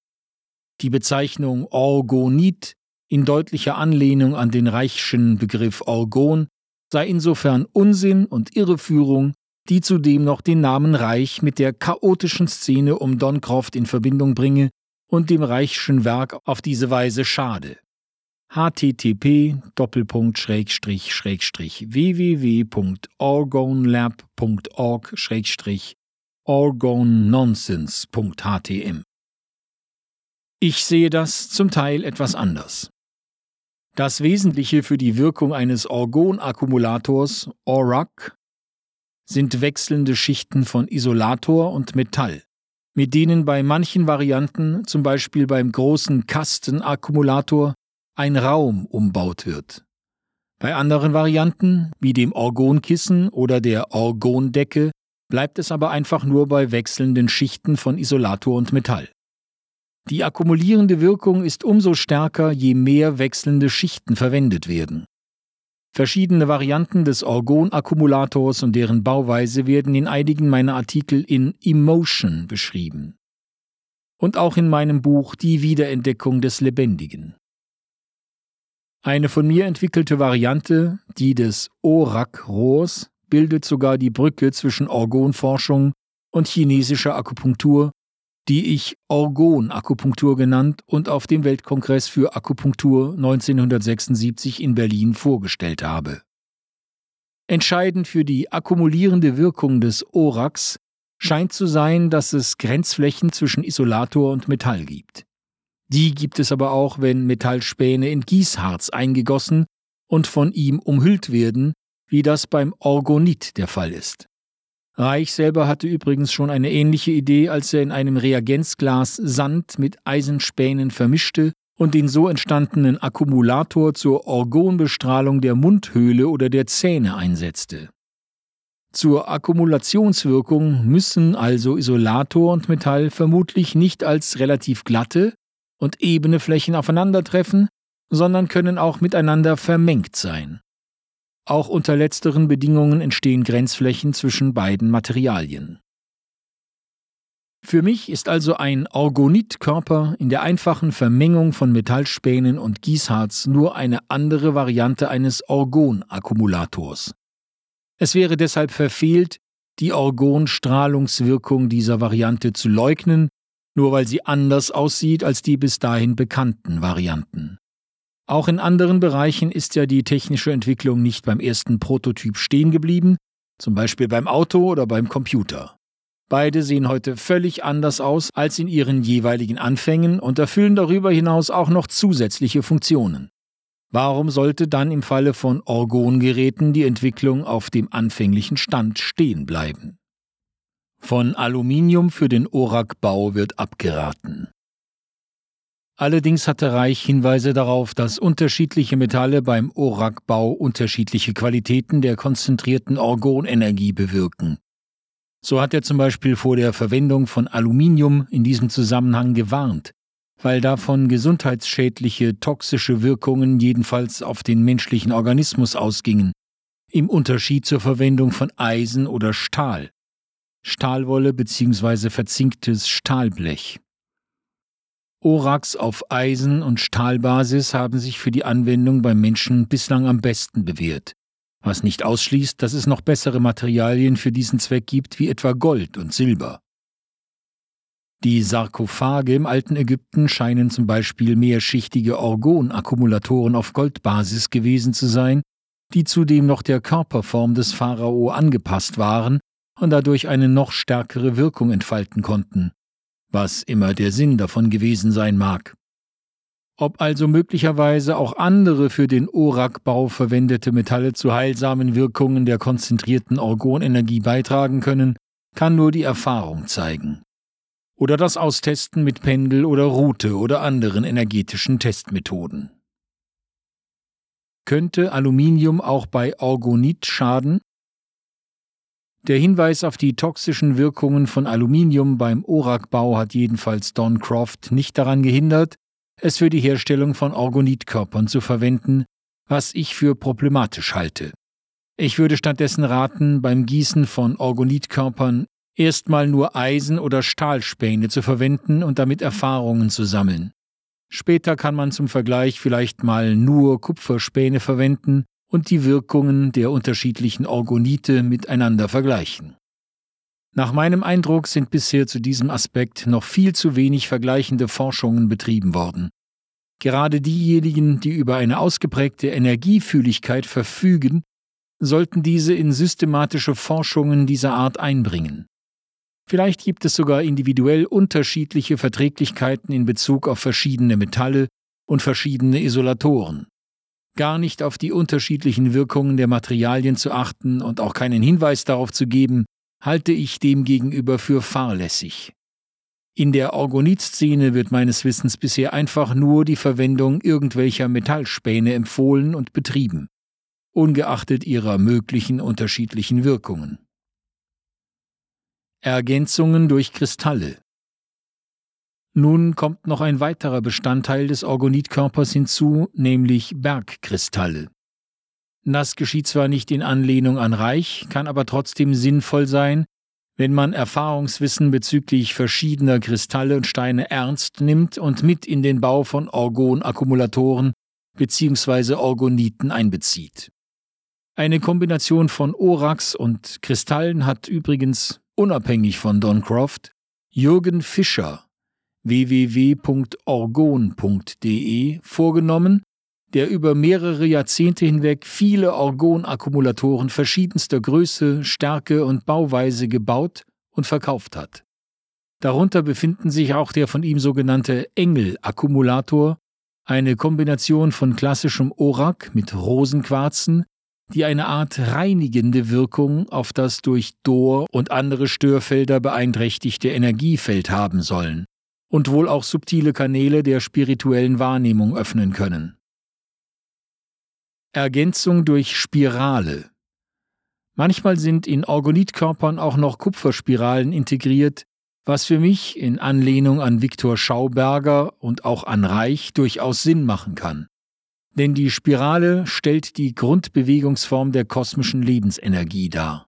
Die Bezeichnung Orgonit in deutlicher Anlehnung an den Reichschen Begriff Orgon sei insofern Unsinn und Irreführung, die zudem noch den Namen Reich mit der chaotischen Szene um Doncroft in Verbindung bringe und dem Reichschen Werk auf diese Weise schade http www.orgonlab.org orgonnonsense.htm Ich sehe das zum Teil etwas anders. Das Wesentliche für die Wirkung eines Orgonakkumulators, ORAC, sind wechselnde Schichten von Isolator und Metall, mit denen bei manchen Varianten, zum Beispiel beim großen Kastenakkumulator, ein Raum umbaut wird. Bei anderen Varianten, wie dem Orgonkissen oder der Orgondecke, bleibt es aber einfach nur bei wechselnden Schichten von Isolator und Metall. Die akkumulierende Wirkung ist umso stärker, je mehr wechselnde Schichten verwendet werden. Verschiedene Varianten des Orgonakkumulators und deren Bauweise werden in einigen meiner Artikel in Emotion beschrieben. Und auch in meinem Buch Die Wiederentdeckung des Lebendigen. Eine von mir entwickelte Variante, die des ORAC-Rohrs, bildet sogar die Brücke zwischen Orgonforschung und chinesischer Akupunktur, die ich Orgon-Akupunktur genannt und auf dem Weltkongress für Akupunktur 1976 in Berlin vorgestellt habe. Entscheidend für die akkumulierende Wirkung des ORACs scheint zu sein, dass es Grenzflächen zwischen Isolator und Metall gibt. Die gibt es aber auch, wenn Metallspäne in Gießharz eingegossen und von ihm umhüllt werden, wie das beim Orgonit der Fall ist. Reich selber hatte übrigens schon eine ähnliche Idee, als er in einem Reagenzglas Sand mit Eisenspänen vermischte und den so entstandenen Akkumulator zur Orgonbestrahlung der Mundhöhle oder der Zähne einsetzte. Zur Akkumulationswirkung müssen also Isolator und Metall vermutlich nicht als relativ glatte, und ebene Flächen aufeinandertreffen, sondern können auch miteinander vermengt sein. Auch unter letzteren Bedingungen entstehen Grenzflächen zwischen beiden Materialien. Für mich ist also ein Orgonitkörper in der einfachen Vermengung von Metallspänen und Gießharz nur eine andere Variante eines Orgonakkumulators. Es wäre deshalb verfehlt, die Orgonstrahlungswirkung dieser Variante zu leugnen nur weil sie anders aussieht als die bis dahin bekannten Varianten. Auch in anderen Bereichen ist ja die technische Entwicklung nicht beim ersten Prototyp stehen geblieben, zum Beispiel beim Auto oder beim Computer. Beide sehen heute völlig anders aus als in ihren jeweiligen Anfängen und erfüllen darüber hinaus auch noch zusätzliche Funktionen. Warum sollte dann im Falle von Orgongeräten die Entwicklung auf dem anfänglichen Stand stehen bleiben? Von Aluminium für den Orak-Bau wird abgeraten. Allerdings hatte Reich Hinweise darauf, dass unterschiedliche Metalle beim Orak-Bau unterschiedliche Qualitäten der konzentrierten Orgonenergie bewirken. So hat er zum Beispiel vor der Verwendung von Aluminium in diesem Zusammenhang gewarnt, weil davon gesundheitsschädliche toxische Wirkungen jedenfalls auf den menschlichen Organismus ausgingen, im Unterschied zur Verwendung von Eisen oder Stahl. Stahlwolle bzw. verzinktes Stahlblech. Orax auf Eisen- und Stahlbasis haben sich für die Anwendung beim Menschen bislang am besten bewährt, was nicht ausschließt, dass es noch bessere Materialien für diesen Zweck gibt, wie etwa Gold und Silber. Die Sarkophage im alten Ägypten scheinen zum Beispiel mehrschichtige Orgonakkumulatoren auf Goldbasis gewesen zu sein, die zudem noch der Körperform des Pharao angepasst waren und dadurch eine noch stärkere Wirkung entfalten konnten, was immer der Sinn davon gewesen sein mag. Ob also möglicherweise auch andere für den Orak-Bau verwendete Metalle zu heilsamen Wirkungen der konzentrierten Orgonenergie beitragen können, kann nur die Erfahrung zeigen. oder das Austesten mit Pendel oder Rute oder anderen energetischen Testmethoden. Könnte Aluminium auch bei Orgonit schaden? Der Hinweis auf die toxischen Wirkungen von Aluminium beim ORAC-Bau hat jedenfalls Don Croft nicht daran gehindert, es für die Herstellung von Orgonitkörpern zu verwenden, was ich für problematisch halte. Ich würde stattdessen raten, beim Gießen von Orgonitkörpern erstmal nur Eisen- oder Stahlspäne zu verwenden und damit Erfahrungen zu sammeln. Später kann man zum Vergleich vielleicht mal nur Kupferspäne verwenden und die Wirkungen der unterschiedlichen Orgonite miteinander vergleichen. Nach meinem Eindruck sind bisher zu diesem Aspekt noch viel zu wenig vergleichende Forschungen betrieben worden. Gerade diejenigen, die über eine ausgeprägte Energiefühligkeit verfügen, sollten diese in systematische Forschungen dieser Art einbringen. Vielleicht gibt es sogar individuell unterschiedliche Verträglichkeiten in Bezug auf verschiedene Metalle und verschiedene Isolatoren. Gar nicht auf die unterschiedlichen Wirkungen der Materialien zu achten und auch keinen Hinweis darauf zu geben, halte ich demgegenüber für fahrlässig. In der Orgonit-Szene wird meines Wissens bisher einfach nur die Verwendung irgendwelcher Metallspäne empfohlen und betrieben, ungeachtet ihrer möglichen unterschiedlichen Wirkungen. Ergänzungen durch Kristalle. Nun kommt noch ein weiterer Bestandteil des Orgonitkörpers hinzu, nämlich Bergkristalle. Das geschieht zwar nicht in Anlehnung an Reich, kann aber trotzdem sinnvoll sein, wenn man Erfahrungswissen bezüglich verschiedener Kristalle und Steine ernst nimmt und mit in den Bau von Orgonakkumulatoren bzw. Orgoniten einbezieht. Eine Kombination von Orax und Kristallen hat übrigens unabhängig von Don Croft, Jürgen Fischer www.orgon.de vorgenommen, der über mehrere Jahrzehnte hinweg viele Orgonakkumulatoren verschiedenster Größe, Stärke und Bauweise gebaut und verkauft hat. Darunter befinden sich auch der von ihm sogenannte Engel-Akkumulator, eine Kombination von klassischem Orak mit Rosenquarzen, die eine Art reinigende Wirkung auf das durch Dor und andere Störfelder beeinträchtigte Energiefeld haben sollen und wohl auch subtile Kanäle der spirituellen Wahrnehmung öffnen können. Ergänzung durch Spirale. Manchmal sind in Orgonitkörpern auch noch Kupferspiralen integriert, was für mich in Anlehnung an Viktor Schauberger und auch an Reich durchaus Sinn machen kann. Denn die Spirale stellt die Grundbewegungsform der kosmischen Lebensenergie dar.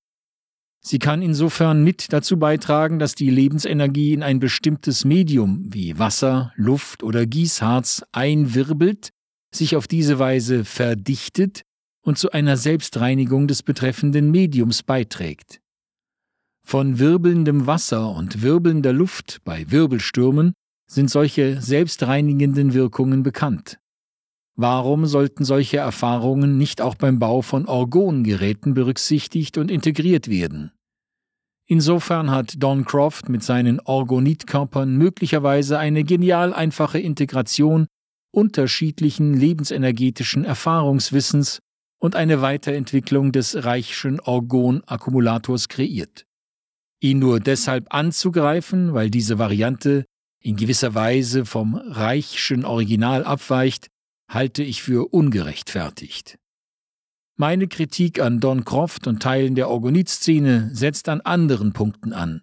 Sie kann insofern mit dazu beitragen, dass die Lebensenergie in ein bestimmtes Medium wie Wasser, Luft oder Gießharz einwirbelt, sich auf diese Weise verdichtet und zu einer Selbstreinigung des betreffenden Mediums beiträgt. Von wirbelndem Wasser und wirbelnder Luft bei Wirbelstürmen sind solche selbstreinigenden Wirkungen bekannt. Warum sollten solche Erfahrungen nicht auch beim Bau von Orgongeräten berücksichtigt und integriert werden? Insofern hat Don Croft mit seinen Orgonitkörpern möglicherweise eine genial einfache Integration unterschiedlichen lebensenergetischen Erfahrungswissens und eine Weiterentwicklung des Reichschen Orgon-Akkumulators kreiert. Ihn nur deshalb anzugreifen, weil diese Variante in gewisser Weise vom Reichschen Original abweicht, halte ich für ungerechtfertigt. Meine Kritik an Don Croft und Teilen der Orgonit-Szene setzt an anderen Punkten an.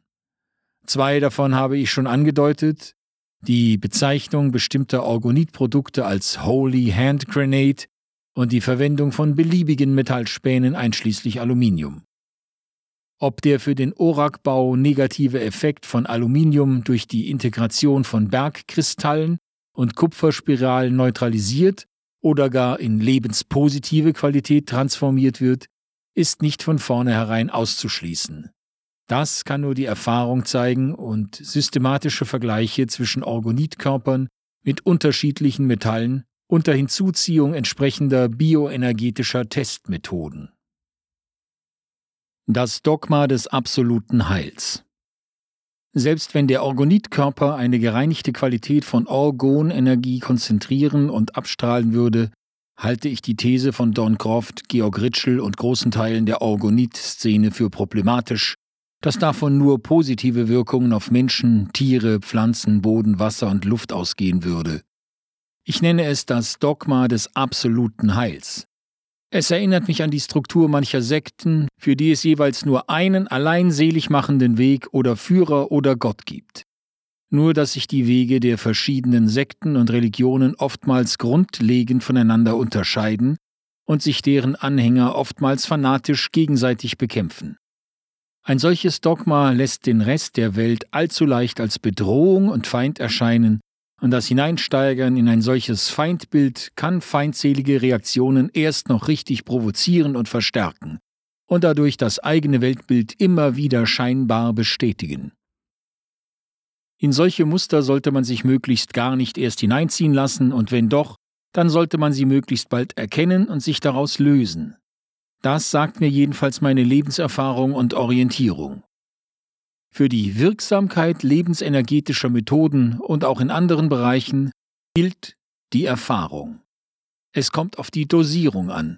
Zwei davon habe ich schon angedeutet, die Bezeichnung bestimmter Orgonit-Produkte als Holy Hand Grenade und die Verwendung von beliebigen Metallspänen einschließlich Aluminium. Ob der für den Orak-Bau negative Effekt von Aluminium durch die Integration von Bergkristallen und Kupferspiralen neutralisiert oder gar in lebenspositive Qualität transformiert wird, ist nicht von vornherein auszuschließen. Das kann nur die Erfahrung zeigen und systematische Vergleiche zwischen Orgonitkörpern mit unterschiedlichen Metallen unter Hinzuziehung entsprechender bioenergetischer Testmethoden. Das Dogma des absoluten Heils. Selbst wenn der Orgonitkörper eine gereinigte Qualität von Orgonenergie konzentrieren und abstrahlen würde, halte ich die These von Don Croft, Georg Ritschel und großen Teilen der Orgonit-Szene für problematisch, dass davon nur positive Wirkungen auf Menschen, Tiere, Pflanzen, Boden, Wasser und Luft ausgehen würde. Ich nenne es das Dogma des absoluten Heils. Es erinnert mich an die Struktur mancher Sekten, für die es jeweils nur einen allein selig machenden Weg oder Führer oder Gott gibt. Nur dass sich die Wege der verschiedenen Sekten und Religionen oftmals grundlegend voneinander unterscheiden und sich deren Anhänger oftmals fanatisch gegenseitig bekämpfen. Ein solches Dogma lässt den Rest der Welt allzu leicht als Bedrohung und Feind erscheinen, und das Hineinsteigern in ein solches Feindbild kann feindselige Reaktionen erst noch richtig provozieren und verstärken und dadurch das eigene Weltbild immer wieder scheinbar bestätigen. In solche Muster sollte man sich möglichst gar nicht erst hineinziehen lassen, und wenn doch, dann sollte man sie möglichst bald erkennen und sich daraus lösen. Das sagt mir jedenfalls meine Lebenserfahrung und Orientierung. Für die Wirksamkeit lebensenergetischer Methoden und auch in anderen Bereichen gilt die Erfahrung. Es kommt auf die Dosierung an.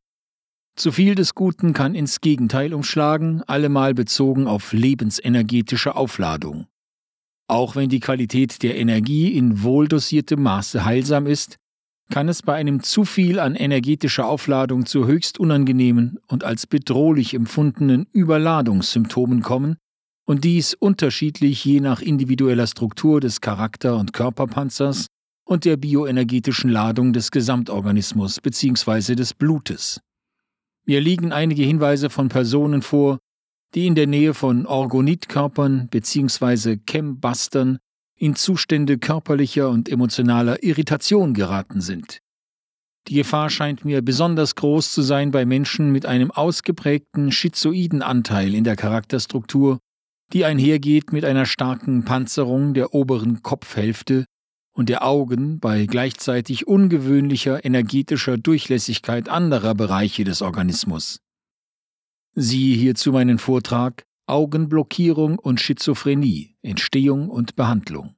Zu viel des Guten kann ins Gegenteil umschlagen, allemal bezogen auf lebensenergetische Aufladung. Auch wenn die Qualität der Energie in wohldosiertem Maße heilsam ist, kann es bei einem zu viel an energetischer Aufladung zu höchst unangenehmen und als bedrohlich empfundenen Überladungssymptomen kommen, und dies unterschiedlich je nach individueller Struktur des Charakter- und Körperpanzers und der bioenergetischen Ladung des Gesamtorganismus bzw. des Blutes. Mir liegen einige Hinweise von Personen vor, die in der Nähe von Orgonitkörpern bzw. Chembustern in Zustände körperlicher und emotionaler Irritation geraten sind. Die Gefahr scheint mir besonders groß zu sein bei Menschen mit einem ausgeprägten schizoiden Anteil in der Charakterstruktur, die einhergeht mit einer starken Panzerung der oberen Kopfhälfte und der Augen bei gleichzeitig ungewöhnlicher energetischer Durchlässigkeit anderer Bereiche des Organismus. Siehe hierzu meinen Vortrag Augenblockierung und Schizophrenie, Entstehung und Behandlung.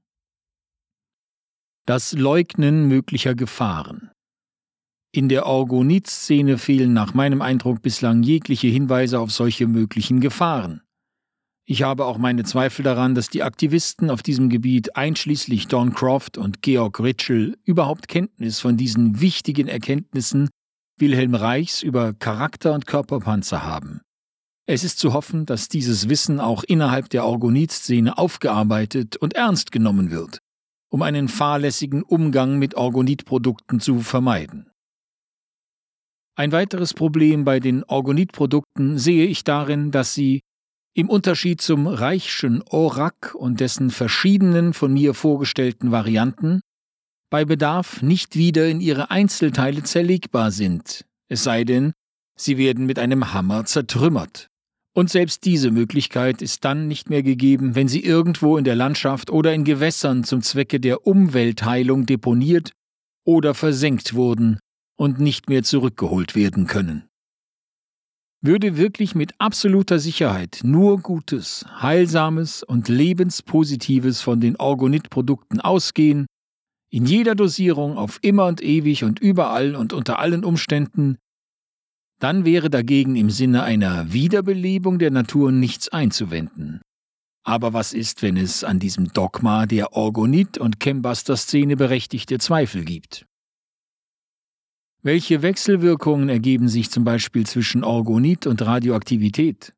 Das Leugnen möglicher Gefahren. In der Orgonit-Szene fehlen nach meinem Eindruck bislang jegliche Hinweise auf solche möglichen Gefahren. Ich habe auch meine Zweifel daran, dass die Aktivisten auf diesem Gebiet einschließlich Don Croft und Georg Ritschel überhaupt Kenntnis von diesen wichtigen Erkenntnissen Wilhelm Reichs über Charakter und Körperpanzer haben. Es ist zu hoffen, dass dieses Wissen auch innerhalb der Orgonit-Szene aufgearbeitet und ernst genommen wird, um einen fahrlässigen Umgang mit Orgonitprodukten zu vermeiden. Ein weiteres Problem bei den Orgonitprodukten sehe ich darin, dass sie, im Unterschied zum Reichschen Orak und dessen verschiedenen von mir vorgestellten Varianten, bei Bedarf nicht wieder in ihre Einzelteile zerlegbar sind, es sei denn, sie werden mit einem Hammer zertrümmert. Und selbst diese Möglichkeit ist dann nicht mehr gegeben, wenn sie irgendwo in der Landschaft oder in Gewässern zum Zwecke der Umweltheilung deponiert oder versenkt wurden und nicht mehr zurückgeholt werden können. Würde wirklich mit absoluter Sicherheit nur Gutes, Heilsames und Lebenspositives von den Orgonit-Produkten ausgehen, in jeder Dosierung auf immer und ewig und überall und unter allen Umständen, dann wäre dagegen im Sinne einer Wiederbelebung der Natur nichts einzuwenden. Aber was ist, wenn es an diesem Dogma der Orgonit- und Chembuster-Szene berechtigte Zweifel gibt? Welche Wechselwirkungen ergeben sich zum Beispiel zwischen Orgonit und Radioaktivität?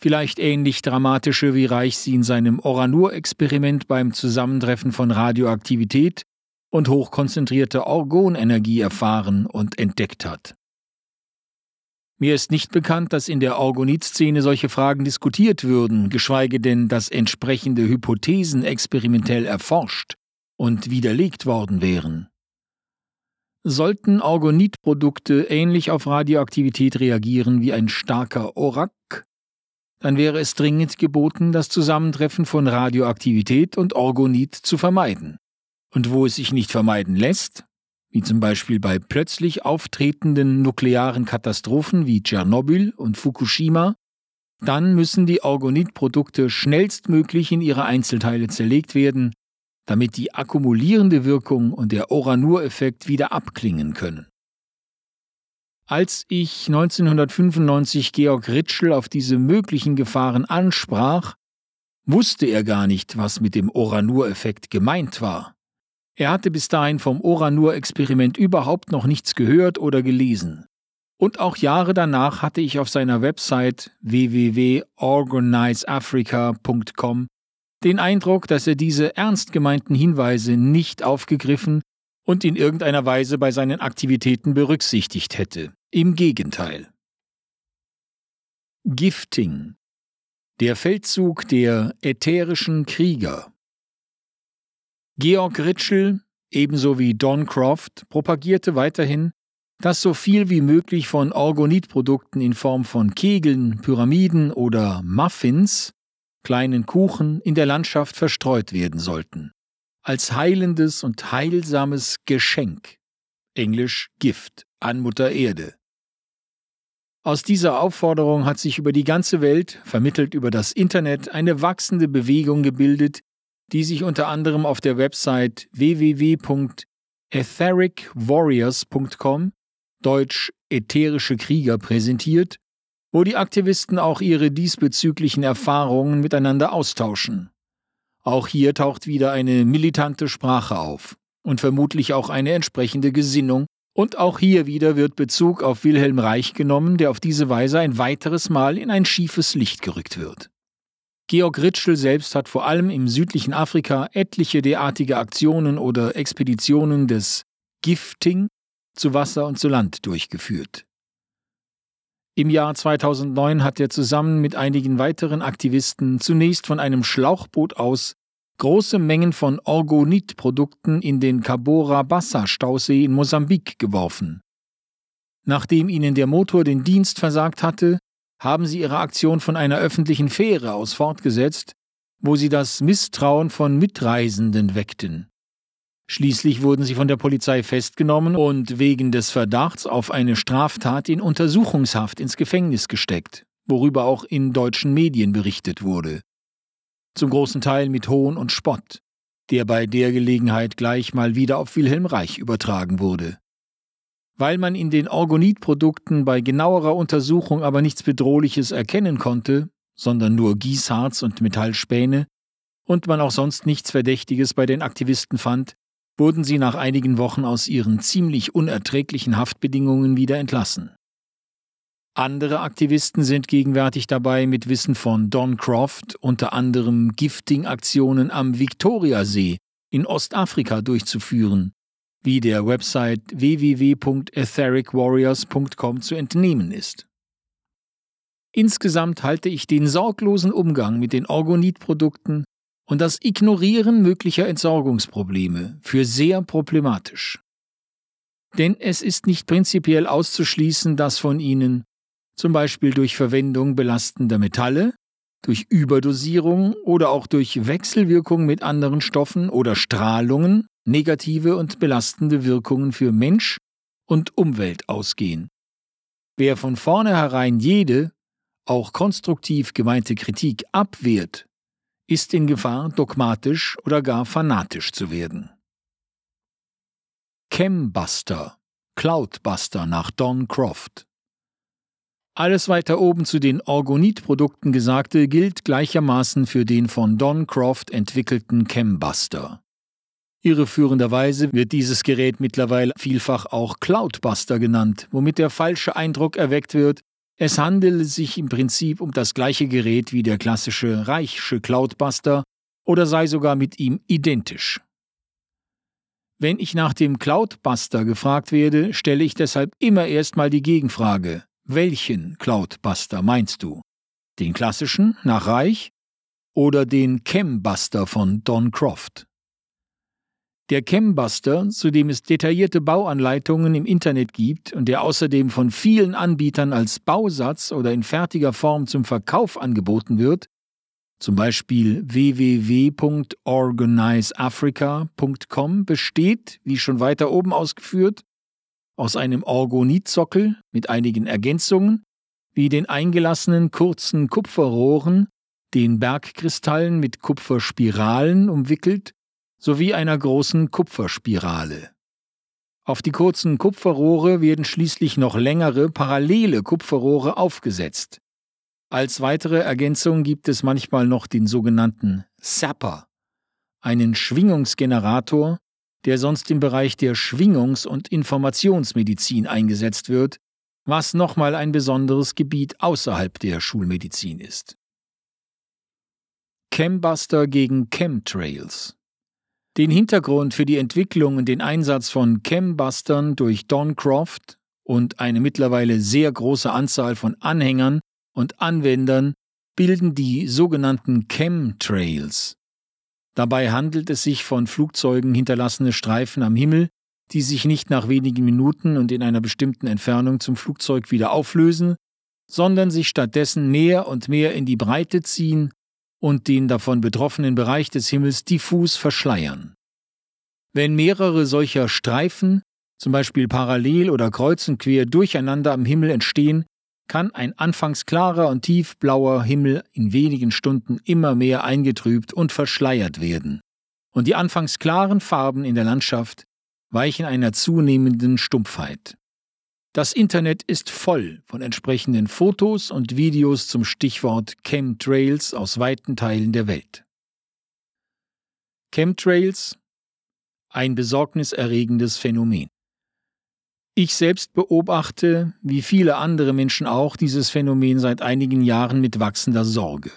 Vielleicht ähnlich dramatische, wie Reich sie in seinem Oranur-Experiment beim Zusammentreffen von Radioaktivität und hochkonzentrierter Orgonenergie erfahren und entdeckt hat. Mir ist nicht bekannt, dass in der Orgonit-Szene solche Fragen diskutiert würden, geschweige denn, dass entsprechende Hypothesen experimentell erforscht und widerlegt worden wären. Sollten Orgonit-Produkte ähnlich auf Radioaktivität reagieren wie ein starker Orak, dann wäre es dringend geboten, das Zusammentreffen von Radioaktivität und Orgonit zu vermeiden. Und wo es sich nicht vermeiden lässt, wie zum Beispiel bei plötzlich auftretenden nuklearen Katastrophen wie Tschernobyl und Fukushima, dann müssen die Orgonitprodukte schnellstmöglich in ihre Einzelteile zerlegt werden, damit die akkumulierende Wirkung und der Oranur-Effekt wieder abklingen können. Als ich 1995 Georg Ritschl auf diese möglichen Gefahren ansprach, wusste er gar nicht, was mit dem Oranur-Effekt gemeint war. Er hatte bis dahin vom Oranur-Experiment überhaupt noch nichts gehört oder gelesen. Und auch Jahre danach hatte ich auf seiner Website www.organizeafrica.com den Eindruck, dass er diese ernst gemeinten Hinweise nicht aufgegriffen und in irgendeiner Weise bei seinen Aktivitäten berücksichtigt hätte. Im Gegenteil. Gifting. Der Feldzug der ätherischen Krieger. Georg Ritschl, ebenso wie Don Croft, propagierte weiterhin, dass so viel wie möglich von Orgonitprodukten in Form von Kegeln, Pyramiden oder Muffins kleinen Kuchen in der Landschaft verstreut werden sollten, als heilendes und heilsames Geschenk, englisch Gift, an Mutter Erde. Aus dieser Aufforderung hat sich über die ganze Welt, vermittelt über das Internet, eine wachsende Bewegung gebildet, die sich unter anderem auf der Website www.ethericwarriors.com, deutsch ätherische Krieger, präsentiert wo die Aktivisten auch ihre diesbezüglichen Erfahrungen miteinander austauschen. Auch hier taucht wieder eine militante Sprache auf und vermutlich auch eine entsprechende Gesinnung, und auch hier wieder wird Bezug auf Wilhelm Reich genommen, der auf diese Weise ein weiteres Mal in ein schiefes Licht gerückt wird. Georg Ritschl selbst hat vor allem im südlichen Afrika etliche derartige Aktionen oder Expeditionen des Gifting zu Wasser und zu Land durchgeführt. Im Jahr 2009 hat er zusammen mit einigen weiteren Aktivisten zunächst von einem Schlauchboot aus große Mengen von Orgonit-Produkten in den Cabora-Bassa-Stausee in Mosambik geworfen. Nachdem ihnen der Motor den Dienst versagt hatte, haben sie ihre Aktion von einer öffentlichen Fähre aus fortgesetzt, wo sie das Misstrauen von Mitreisenden weckten. Schließlich wurden sie von der Polizei festgenommen und wegen des Verdachts auf eine Straftat in Untersuchungshaft ins Gefängnis gesteckt, worüber auch in deutschen Medien berichtet wurde. Zum großen Teil mit Hohn und Spott, der bei der Gelegenheit gleich mal wieder auf Wilhelm Reich übertragen wurde. Weil man in den Orgonitprodukten bei genauerer Untersuchung aber nichts Bedrohliches erkennen konnte, sondern nur Gießharz und Metallspäne, und man auch sonst nichts Verdächtiges bei den Aktivisten fand, wurden sie nach einigen Wochen aus ihren ziemlich unerträglichen Haftbedingungen wieder entlassen. Andere Aktivisten sind gegenwärtig dabei, mit Wissen von Don Croft unter anderem Gifting-Aktionen am Viktoriasee in Ostafrika durchzuführen, wie der Website www.ethericwarriors.com zu entnehmen ist. Insgesamt halte ich den sorglosen Umgang mit den Orgonit-Produkten und das Ignorieren möglicher Entsorgungsprobleme für sehr problematisch. Denn es ist nicht prinzipiell auszuschließen, dass von ihnen, zum Beispiel durch Verwendung belastender Metalle, durch Überdosierung oder auch durch Wechselwirkung mit anderen Stoffen oder Strahlungen negative und belastende Wirkungen für Mensch und Umwelt ausgehen. Wer von vornherein jede, auch konstruktiv gemeinte Kritik abwehrt ist in Gefahr, dogmatisch oder gar fanatisch zu werden. Chembuster, Cloudbuster nach Don Croft. Alles weiter oben zu den Orgonit-Produkten Gesagte gilt gleichermaßen für den von Don Croft entwickelten Chembuster. Irreführenderweise wird dieses Gerät mittlerweile vielfach auch Cloudbuster genannt, womit der falsche Eindruck erweckt wird, es handele sich im Prinzip um das gleiche Gerät wie der klassische Reichsche Cloudbuster oder sei sogar mit ihm identisch. Wenn ich nach dem Cloudbuster gefragt werde, stelle ich deshalb immer erstmal die Gegenfrage: Welchen Cloudbuster meinst du? Den klassischen nach Reich oder den Chembuster von Don Croft? Der Chembuster, zu dem es detaillierte Bauanleitungen im Internet gibt und der außerdem von vielen Anbietern als Bausatz oder in fertiger Form zum Verkauf angeboten wird, zum Beispiel www.organizeafrica.com, besteht, wie schon weiter oben ausgeführt, aus einem Orgonitsockel mit einigen Ergänzungen, wie den eingelassenen kurzen Kupferrohren, den Bergkristallen mit Kupferspiralen umwickelt sowie einer großen Kupferspirale. Auf die kurzen Kupferrohre werden schließlich noch längere parallele Kupferrohre aufgesetzt. Als weitere Ergänzung gibt es manchmal noch den sogenannten Zapper, einen Schwingungsgenerator, der sonst im Bereich der Schwingungs- und Informationsmedizin eingesetzt wird, was nochmal ein besonderes Gebiet außerhalb der Schulmedizin ist. Chembuster gegen Chemtrails Den Hintergrund für die Entwicklung und den Einsatz von Chembustern durch Don Croft und eine mittlerweile sehr große Anzahl von Anhängern und Anwendern bilden die sogenannten Chemtrails. Dabei handelt es sich von Flugzeugen hinterlassene Streifen am Himmel, die sich nicht nach wenigen Minuten und in einer bestimmten Entfernung zum Flugzeug wieder auflösen, sondern sich stattdessen mehr und mehr in die Breite ziehen und den davon betroffenen Bereich des Himmels diffus verschleiern. Wenn mehrere solcher Streifen, zum Beispiel parallel oder kreuzend quer durcheinander am Himmel entstehen, kann ein anfangs klarer und tiefblauer Himmel in wenigen Stunden immer mehr eingetrübt und verschleiert werden. Und die anfangs klaren Farben in der Landschaft weichen einer zunehmenden Stumpfheit. Das Internet ist voll von entsprechenden Fotos und Videos zum Stichwort Chemtrails aus weiten Teilen der Welt. Chemtrails ein besorgniserregendes Phänomen. Ich selbst beobachte, wie viele andere Menschen auch, dieses Phänomen seit einigen Jahren mit wachsender Sorge.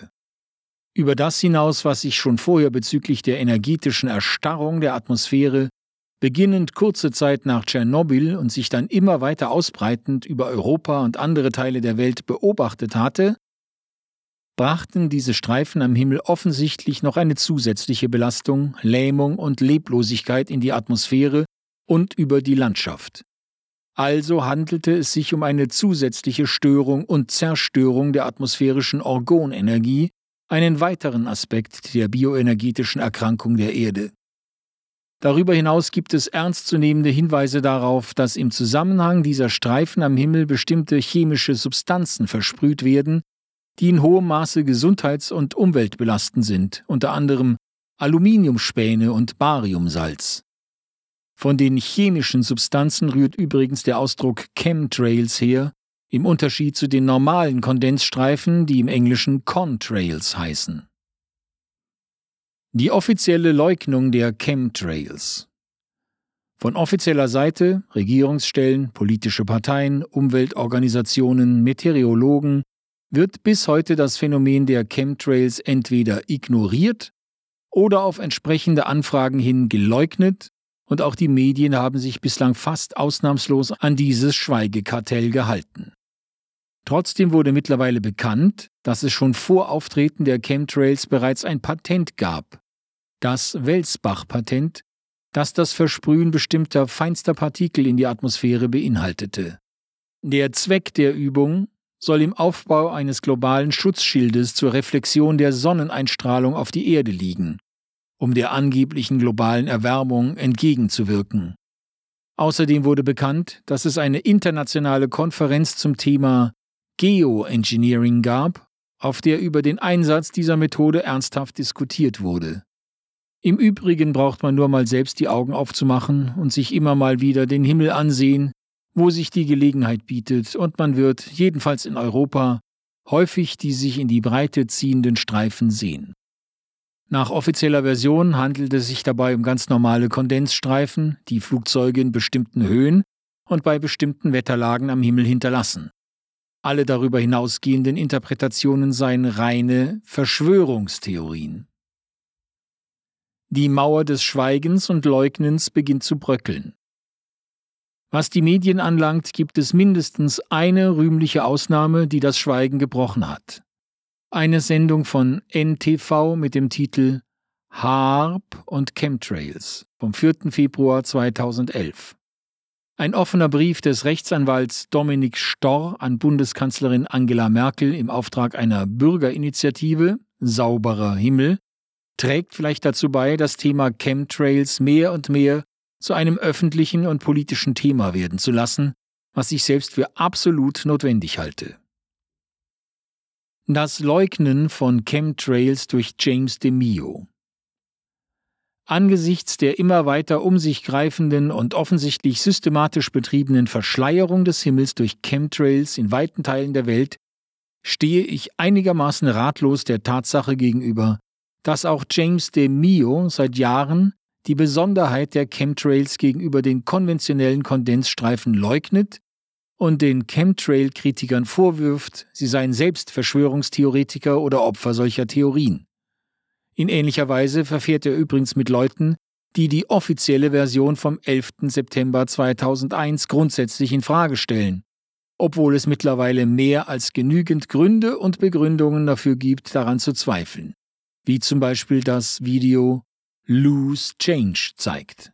Über das hinaus, was ich schon vorher bezüglich der energetischen Erstarrung der Atmosphäre, beginnend kurze Zeit nach Tschernobyl und sich dann immer weiter ausbreitend über Europa und andere Teile der Welt beobachtet hatte, brachten diese Streifen am Himmel offensichtlich noch eine zusätzliche Belastung, Lähmung und Leblosigkeit in die Atmosphäre und über die Landschaft. Also handelte es sich um eine zusätzliche Störung und Zerstörung der atmosphärischen Orgonenergie, einen weiteren Aspekt der bioenergetischen Erkrankung der Erde. Darüber hinaus gibt es ernstzunehmende Hinweise darauf, dass im Zusammenhang dieser Streifen am Himmel bestimmte chemische Substanzen versprüht werden, die in hohem Maße gesundheits- und umweltbelastend sind, unter anderem Aluminiumspäne und Bariumsalz. Von den chemischen Substanzen rührt übrigens der Ausdruck Chemtrails her, im Unterschied zu den normalen Kondensstreifen, die im Englischen Contrails heißen. Die offizielle Leugnung der Chemtrails. Von offizieller Seite, Regierungsstellen, politische Parteien, Umweltorganisationen, Meteorologen, wird bis heute das Phänomen der Chemtrails entweder ignoriert oder auf entsprechende Anfragen hin geleugnet und auch die Medien haben sich bislang fast ausnahmslos an dieses Schweigekartell gehalten. Trotzdem wurde mittlerweile bekannt, dass es schon vor Auftreten der Chemtrails bereits ein Patent gab, das Welsbach-Patent, das das Versprühen bestimmter feinster Partikel in die Atmosphäre beinhaltete. Der Zweck der Übung soll im Aufbau eines globalen Schutzschildes zur Reflexion der Sonneneinstrahlung auf die Erde liegen um der angeblichen globalen Erwärmung entgegenzuwirken. Außerdem wurde bekannt, dass es eine internationale Konferenz zum Thema Geoengineering gab, auf der über den Einsatz dieser Methode ernsthaft diskutiert wurde. Im Übrigen braucht man nur mal selbst die Augen aufzumachen und sich immer mal wieder den Himmel ansehen, wo sich die Gelegenheit bietet, und man wird, jedenfalls in Europa, häufig die sich in die Breite ziehenden Streifen sehen. Nach offizieller Version handelt es sich dabei um ganz normale Kondensstreifen, die Flugzeuge in bestimmten Höhen und bei bestimmten Wetterlagen am Himmel hinterlassen. Alle darüber hinausgehenden Interpretationen seien reine Verschwörungstheorien. Die Mauer des Schweigens und Leugnens beginnt zu bröckeln. Was die Medien anlangt, gibt es mindestens eine rühmliche Ausnahme, die das Schweigen gebrochen hat eine Sendung von NTV mit dem Titel HARP und Chemtrails vom 4. Februar 2011. Ein offener Brief des Rechtsanwalts Dominik Storr an Bundeskanzlerin Angela Merkel im Auftrag einer Bürgerinitiative Sauberer Himmel trägt vielleicht dazu bei, das Thema Chemtrails mehr und mehr zu einem öffentlichen und politischen Thema werden zu lassen, was ich selbst für absolut notwendig halte. Das Leugnen von Chemtrails durch James DeMio. Angesichts der immer weiter um sich greifenden und offensichtlich systematisch betriebenen Verschleierung des Himmels durch Chemtrails in weiten Teilen der Welt stehe ich einigermaßen ratlos der Tatsache gegenüber, dass auch James de Mio seit Jahren die Besonderheit der Chemtrails gegenüber den konventionellen Kondensstreifen leugnet und den Chemtrail-Kritikern vorwirft, sie seien selbst Verschwörungstheoretiker oder Opfer solcher Theorien. In ähnlicher Weise verfährt er übrigens mit Leuten, die die offizielle Version vom 11. September 2001 grundsätzlich in Frage stellen, obwohl es mittlerweile mehr als genügend Gründe und Begründungen dafür gibt, daran zu zweifeln, wie zum Beispiel das Video Lose Change zeigt.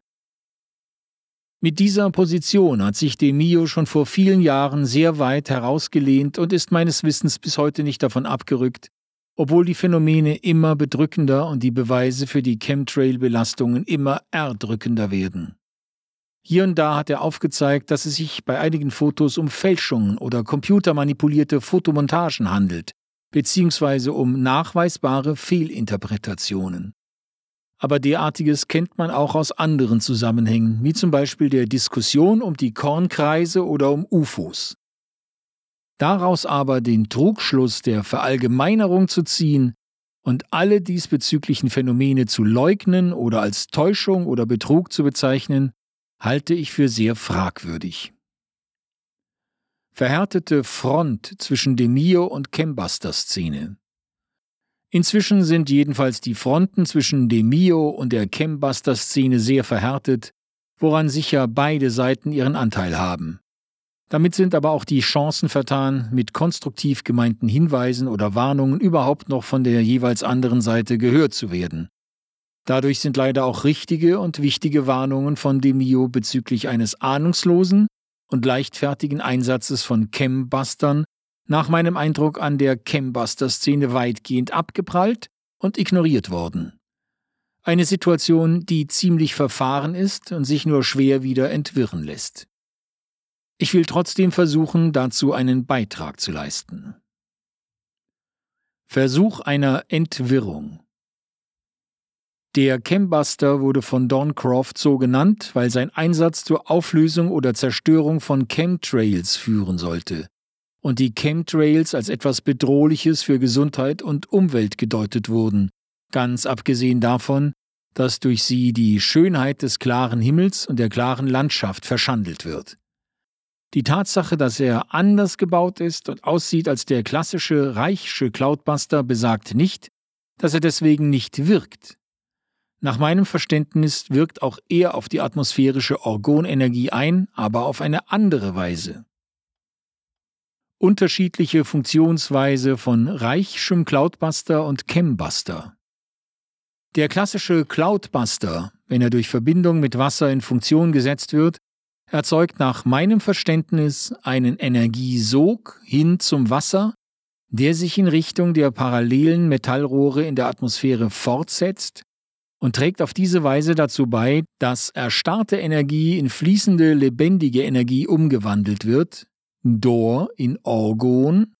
Mit dieser Position hat sich De Mio schon vor vielen Jahren sehr weit herausgelehnt und ist meines Wissens bis heute nicht davon abgerückt, obwohl die Phänomene immer bedrückender und die Beweise für die Chemtrail-Belastungen immer erdrückender werden. Hier und da hat er aufgezeigt, dass es sich bei einigen Fotos um Fälschungen oder computermanipulierte Fotomontagen handelt, beziehungsweise um nachweisbare Fehlinterpretationen aber derartiges kennt man auch aus anderen Zusammenhängen, wie zum Beispiel der Diskussion um die Kornkreise oder um UFOs. Daraus aber den Trugschluss der Verallgemeinerung zu ziehen und alle diesbezüglichen Phänomene zu leugnen oder als Täuschung oder Betrug zu bezeichnen, halte ich für sehr fragwürdig. Verhärtete Front zwischen Demio und Chembuster-Szene. Inzwischen sind jedenfalls die Fronten zwischen dem Mio und der Chembuster-Szene sehr verhärtet, woran sicher beide Seiten ihren Anteil haben. Damit sind aber auch die Chancen vertan, mit konstruktiv gemeinten Hinweisen oder Warnungen überhaupt noch von der jeweils anderen Seite gehört zu werden. Dadurch sind leider auch richtige und wichtige Warnungen von Demio bezüglich eines ahnungslosen und leichtfertigen Einsatzes von Chembustern nach meinem Eindruck an der Chembuster-Szene weitgehend abgeprallt und ignoriert worden. Eine Situation, die ziemlich verfahren ist und sich nur schwer wieder entwirren lässt. Ich will trotzdem versuchen, dazu einen Beitrag zu leisten. Versuch einer Entwirrung. Der Chembuster wurde von Don Croft so genannt, weil sein Einsatz zur Auflösung oder Zerstörung von Chemtrails führen sollte, und die Chemtrails als etwas Bedrohliches für Gesundheit und Umwelt gedeutet wurden, ganz abgesehen davon, dass durch sie die Schönheit des klaren Himmels und der klaren Landschaft verschandelt wird. Die Tatsache, dass er anders gebaut ist und aussieht als der klassische Reichsche Cloudbuster, besagt nicht, dass er deswegen nicht wirkt. Nach meinem Verständnis wirkt auch er auf die atmosphärische Orgonenergie ein, aber auf eine andere Weise unterschiedliche Funktionsweise von Reichschem Cloudbuster und Chembuster. Der klassische Cloudbuster, wenn er durch Verbindung mit Wasser in Funktion gesetzt wird, erzeugt nach meinem Verständnis einen Energiesog hin zum Wasser, der sich in Richtung der parallelen Metallrohre in der Atmosphäre fortsetzt und trägt auf diese Weise dazu bei, dass erstarrte Energie in fließende, lebendige Energie umgewandelt wird, Dor in Orgon,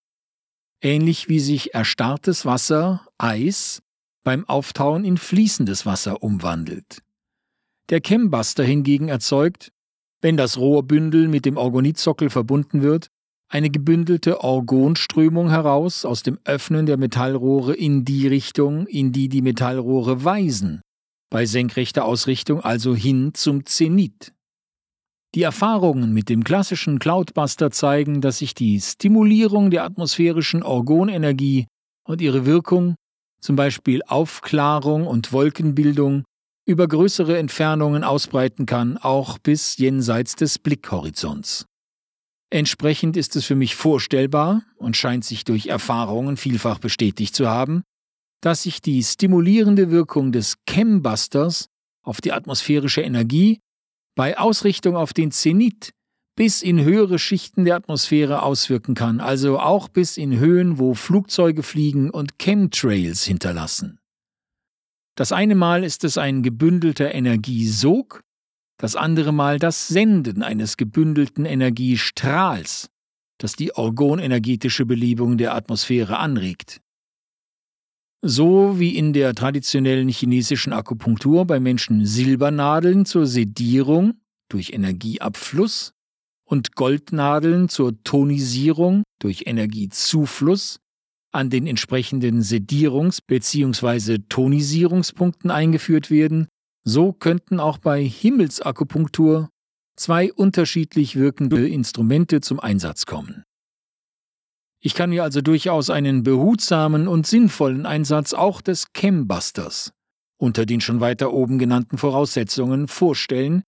ähnlich wie sich erstarrtes Wasser, Eis, beim Auftauen in fließendes Wasser umwandelt. Der Chembuster hingegen erzeugt, wenn das Rohrbündel mit dem Orgonitsockel verbunden wird, eine gebündelte Orgonströmung heraus aus dem Öffnen der Metallrohre in die Richtung, in die die Metallrohre weisen, bei senkrechter Ausrichtung also hin zum Zenit. Die Erfahrungen mit dem klassischen Cloudbuster zeigen, dass sich die Stimulierung der atmosphärischen Orgonenergie und ihre Wirkung, zum Beispiel Aufklärung und Wolkenbildung, über größere Entfernungen ausbreiten kann, auch bis jenseits des Blickhorizonts. Entsprechend ist es für mich vorstellbar und scheint sich durch Erfahrungen vielfach bestätigt zu haben, dass sich die stimulierende Wirkung des Chembusters auf die atmosphärische Energie bei Ausrichtung auf den Zenit bis in höhere Schichten der Atmosphäre auswirken kann, also auch bis in Höhen, wo Flugzeuge fliegen und Chemtrails hinterlassen. Das eine Mal ist es ein gebündelter Energiesog, das andere Mal das Senden eines gebündelten Energiestrahls, das die orgonenergetische Belebung der Atmosphäre anregt. So wie in der traditionellen chinesischen Akupunktur bei Menschen Silbernadeln zur Sedierung durch Energieabfluss und Goldnadeln zur Tonisierung durch Energiezufluss an den entsprechenden Sedierungs- bzw. Tonisierungspunkten eingeführt werden, so könnten auch bei Himmelsakupunktur zwei unterschiedlich wirkende Instrumente zum Einsatz kommen. Ich kann mir also durchaus einen behutsamen und sinnvollen Einsatz auch des Chembusters unter den schon weiter oben genannten Voraussetzungen vorstellen,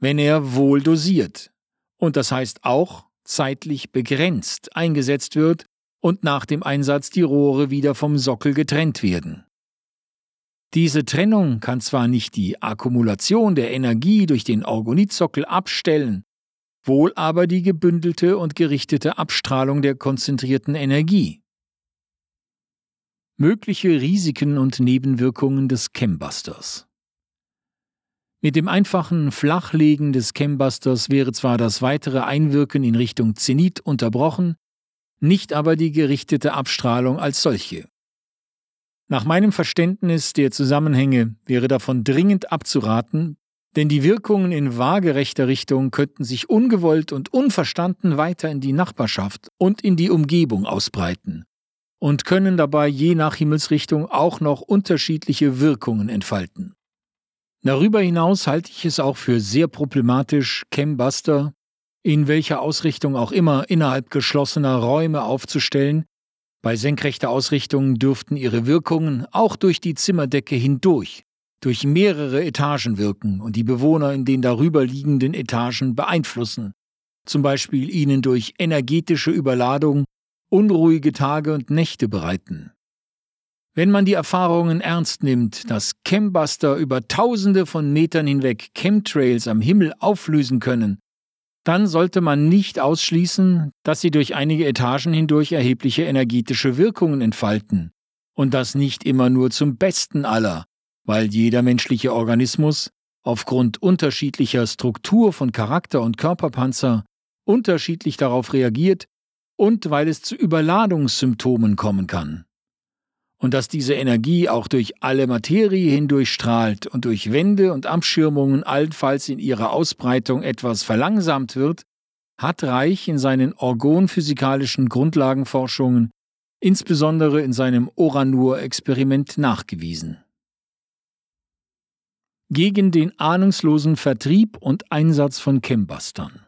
wenn er wohl dosiert, und das heißt auch zeitlich begrenzt eingesetzt wird und nach dem Einsatz die Rohre wieder vom Sockel getrennt werden. Diese Trennung kann zwar nicht die Akkumulation der Energie durch den Orgonitsockel abstellen, wohl aber die gebündelte und gerichtete Abstrahlung der konzentrierten Energie. Mögliche Risiken und Nebenwirkungen des Chembusters Mit dem einfachen Flachlegen des Chembusters wäre zwar das weitere Einwirken in Richtung Zenit unterbrochen, nicht aber die gerichtete Abstrahlung als solche. Nach meinem Verständnis der Zusammenhänge wäre davon dringend abzuraten, denn die Wirkungen in waagerechter Richtung könnten sich ungewollt und unverstanden weiter in die Nachbarschaft und in die Umgebung ausbreiten und können dabei je nach Himmelsrichtung auch noch unterschiedliche Wirkungen entfalten. Darüber hinaus halte ich es auch für sehr problematisch, Chembuster, in welcher Ausrichtung auch immer, innerhalb geschlossener Räume aufzustellen, bei senkrechter Ausrichtung dürften ihre Wirkungen auch durch die Zimmerdecke hindurch, durch mehrere Etagen wirken und die Bewohner in den darüber liegenden Etagen beeinflussen, zum Beispiel ihnen durch energetische Überladung unruhige Tage und Nächte bereiten. Wenn man die Erfahrungen ernst nimmt, dass Chembuster über Tausende von Metern hinweg Chemtrails am Himmel auflösen können dann sollte man nicht ausschließen, dass sie durch einige Etagen hindurch erhebliche energetische Wirkungen entfalten. Und das nicht immer nur zum Besten aller, weil jeder menschliche Organismus aufgrund unterschiedlicher Struktur von Charakter und Körperpanzer unterschiedlich darauf reagiert und weil es zu Überladungssymptomen kommen kann und dass diese Energie auch durch alle Materie hindurch strahlt und durch Wände und Abschirmungen allenfalls in ihrer Ausbreitung etwas verlangsamt wird, hat Reich in seinen orgonphysikalischen Grundlagenforschungen, insbesondere in seinem Oranur-Experiment nachgewiesen. Gegen den ahnungslosen Vertrieb und Einsatz von Chembustern.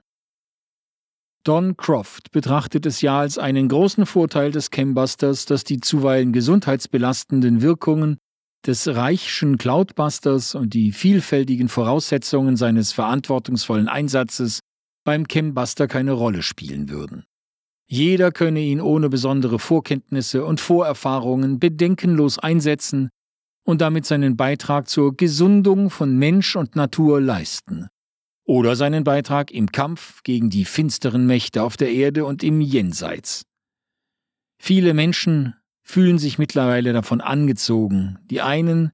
Don Croft betrachtet es ja als einen großen Vorteil des Chembusters, dass die zuweilen gesundheitsbelastenden Wirkungen des Reichschen Cloudbusters und die vielfältigen Voraussetzungen seines verantwortungsvollen Einsatzes beim Chembuster keine Rolle spielen würden. Jeder könne ihn ohne besondere Vorkenntnisse und Vorerfahrungen bedenkenlos einsetzen und damit seinen Beitrag zur Gesundung von Mensch und Natur leisten oder seinen Beitrag im Kampf gegen die finsteren Mächte auf der Erde und im Jenseits. Viele Menschen fühlen sich mittlerweile davon angezogen, die einen,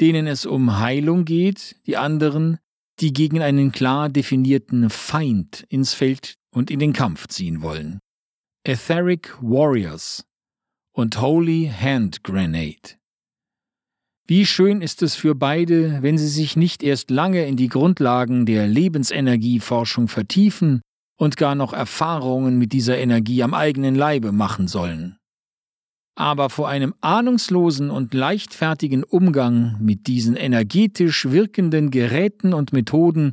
denen es um Heilung geht, die anderen, die gegen einen klar definierten Feind ins Feld und in den Kampf ziehen wollen. Etheric Warriors und Holy Hand Grenade. Wie schön ist es für beide, wenn sie sich nicht erst lange in die Grundlagen der Lebensenergieforschung vertiefen und gar noch Erfahrungen mit dieser Energie am eigenen Leibe machen sollen. Aber vor einem ahnungslosen und leichtfertigen Umgang mit diesen energetisch wirkenden Geräten und Methoden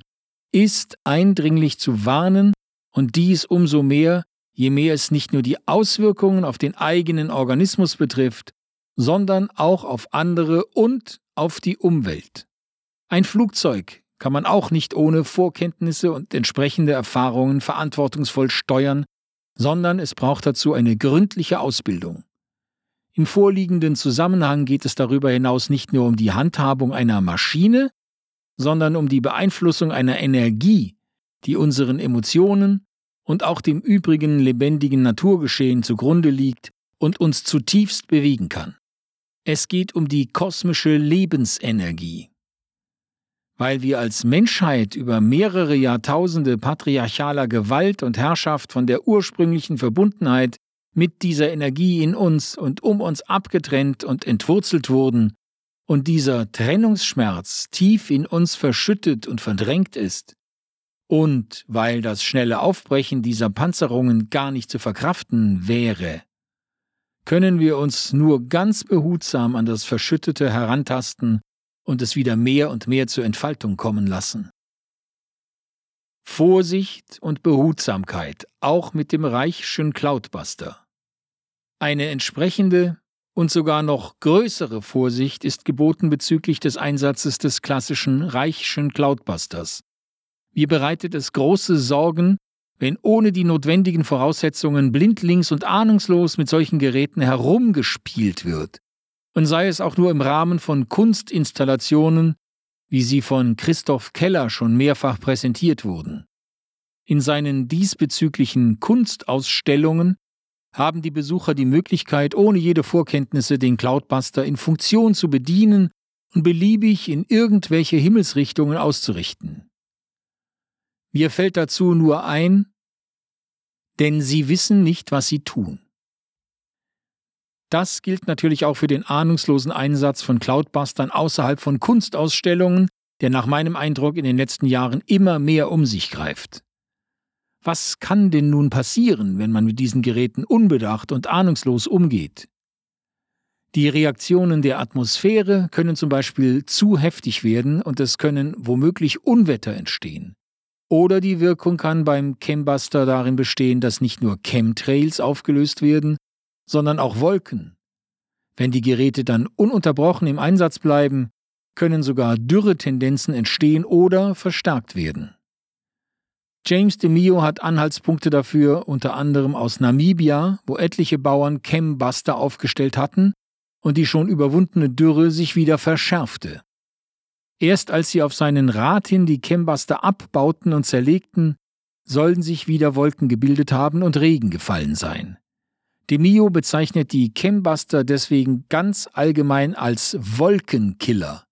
ist eindringlich zu warnen und dies umso mehr, je mehr es nicht nur die Auswirkungen auf den eigenen Organismus betrifft, sondern auch auf andere und auf die Umwelt. Ein Flugzeug kann man auch nicht ohne Vorkenntnisse und entsprechende Erfahrungen verantwortungsvoll steuern, sondern es braucht dazu eine gründliche Ausbildung. Im vorliegenden Zusammenhang geht es darüber hinaus nicht nur um die Handhabung einer Maschine, sondern um die Beeinflussung einer Energie, die unseren Emotionen und auch dem übrigen lebendigen Naturgeschehen zugrunde liegt und uns zutiefst bewegen kann. Es geht um die kosmische Lebensenergie. Weil wir als Menschheit über mehrere Jahrtausende patriarchaler Gewalt und Herrschaft von der ursprünglichen Verbundenheit mit dieser Energie in uns und um uns abgetrennt und entwurzelt wurden und dieser Trennungsschmerz tief in uns verschüttet und verdrängt ist, und weil das schnelle Aufbrechen dieser Panzerungen gar nicht zu verkraften wäre, können wir uns nur ganz behutsam an das Verschüttete herantasten und es wieder mehr und mehr zur Entfaltung kommen lassen. Vorsicht und Behutsamkeit, auch mit dem Reichschen Cloudbuster. Eine entsprechende und sogar noch größere Vorsicht ist geboten bezüglich des Einsatzes des klassischen Reichschen Cloudbusters. Mir bereitet es große Sorgen, wenn ohne die notwendigen Voraussetzungen blindlings und ahnungslos mit solchen Geräten herumgespielt wird, und sei es auch nur im Rahmen von Kunstinstallationen, wie sie von Christoph Keller schon mehrfach präsentiert wurden. In seinen diesbezüglichen Kunstausstellungen haben die Besucher die Möglichkeit, ohne jede Vorkenntnisse den Cloudbuster in Funktion zu bedienen und beliebig in irgendwelche Himmelsrichtungen auszurichten. Mir fällt dazu nur ein, denn sie wissen nicht, was sie tun. Das gilt natürlich auch für den ahnungslosen Einsatz von Cloudbustern außerhalb von Kunstausstellungen, der nach meinem Eindruck in den letzten Jahren immer mehr um sich greift. Was kann denn nun passieren, wenn man mit diesen Geräten unbedacht und ahnungslos umgeht? Die Reaktionen der Atmosphäre können zum Beispiel zu heftig werden und es können womöglich Unwetter entstehen. Oder die Wirkung kann beim Chembuster darin bestehen, dass nicht nur Chemtrails aufgelöst werden, sondern auch Wolken. Wenn die Geräte dann ununterbrochen im Einsatz bleiben, können sogar Dürretendenzen entstehen oder verstärkt werden. James DeMio hat Anhaltspunkte dafür, unter anderem aus Namibia, wo etliche Bauern Chembuster aufgestellt hatten und die schon überwundene Dürre sich wieder verschärfte. Erst als sie auf seinen Rat hin die Chembuster abbauten und zerlegten, sollen sich wieder Wolken gebildet haben und Regen gefallen sein. Demio bezeichnet die Chembuster deswegen ganz allgemein als Wolkenkiller.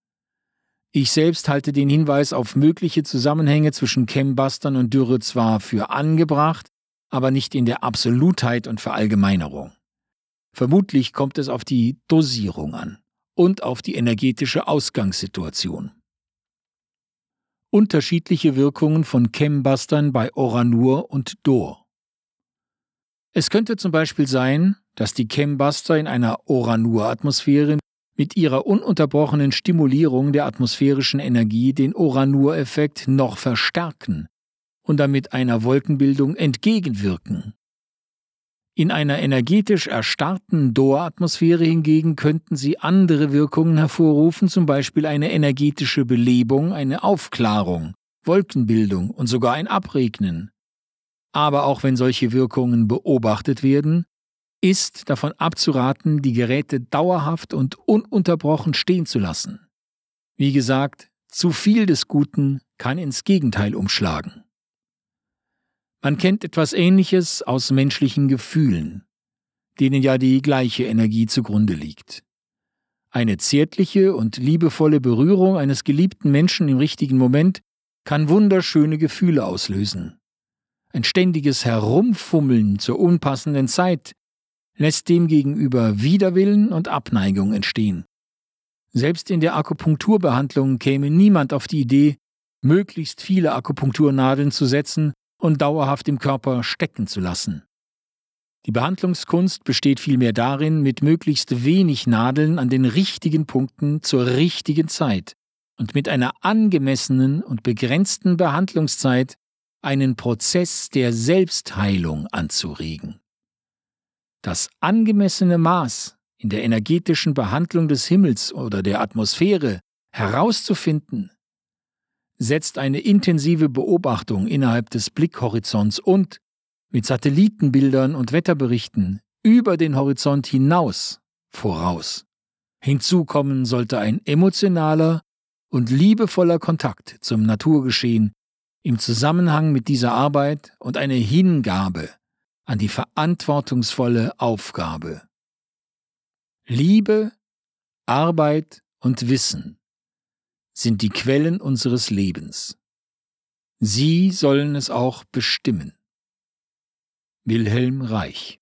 Ich selbst halte den Hinweis auf mögliche Zusammenhänge zwischen Chembustern und Dürre zwar für angebracht, aber nicht in der Absolutheit und Verallgemeinerung. Vermutlich kommt es auf die Dosierung an und auf die energetische Ausgangssituation unterschiedliche Wirkungen von Chembustern bei Oranur und Dor. Es könnte zum Beispiel sein, dass die Chembuster in einer Oranur-Atmosphäre mit ihrer ununterbrochenen Stimulierung der atmosphärischen Energie den Oranur-Effekt noch verstärken und damit einer Wolkenbildung entgegenwirken. In einer energetisch erstarrten Dor-Atmosphäre hingegen könnten sie andere Wirkungen hervorrufen, zum Beispiel eine energetische Belebung, eine Aufklärung, Wolkenbildung und sogar ein Abregnen. Aber auch wenn solche Wirkungen beobachtet werden, ist davon abzuraten, die Geräte dauerhaft und ununterbrochen stehen zu lassen. Wie gesagt, zu viel des Guten kann ins Gegenteil umschlagen. Man kennt etwas Ähnliches aus menschlichen Gefühlen, denen ja die gleiche Energie zugrunde liegt. Eine zärtliche und liebevolle Berührung eines geliebten Menschen im richtigen Moment kann wunderschöne Gefühle auslösen. Ein ständiges Herumfummeln zur unpassenden Zeit lässt demgegenüber Widerwillen und Abneigung entstehen. Selbst in der Akupunkturbehandlung käme niemand auf die Idee, möglichst viele Akupunkturnadeln zu setzen und dauerhaft im Körper stecken zu lassen. Die Behandlungskunst besteht vielmehr darin, mit möglichst wenig Nadeln an den richtigen Punkten zur richtigen Zeit und mit einer angemessenen und begrenzten Behandlungszeit einen Prozess der Selbstheilung anzuregen. Das angemessene Maß in der energetischen Behandlung des Himmels oder der Atmosphäre herauszufinden, setzt eine intensive Beobachtung innerhalb des Blickhorizonts und mit Satellitenbildern und Wetterberichten über den Horizont hinaus voraus. Hinzu kommen sollte ein emotionaler und liebevoller Kontakt zum Naturgeschehen im Zusammenhang mit dieser Arbeit und eine Hingabe an die verantwortungsvolle Aufgabe. Liebe, Arbeit und Wissen sind die Quellen unseres Lebens. Sie sollen es auch bestimmen. Wilhelm Reich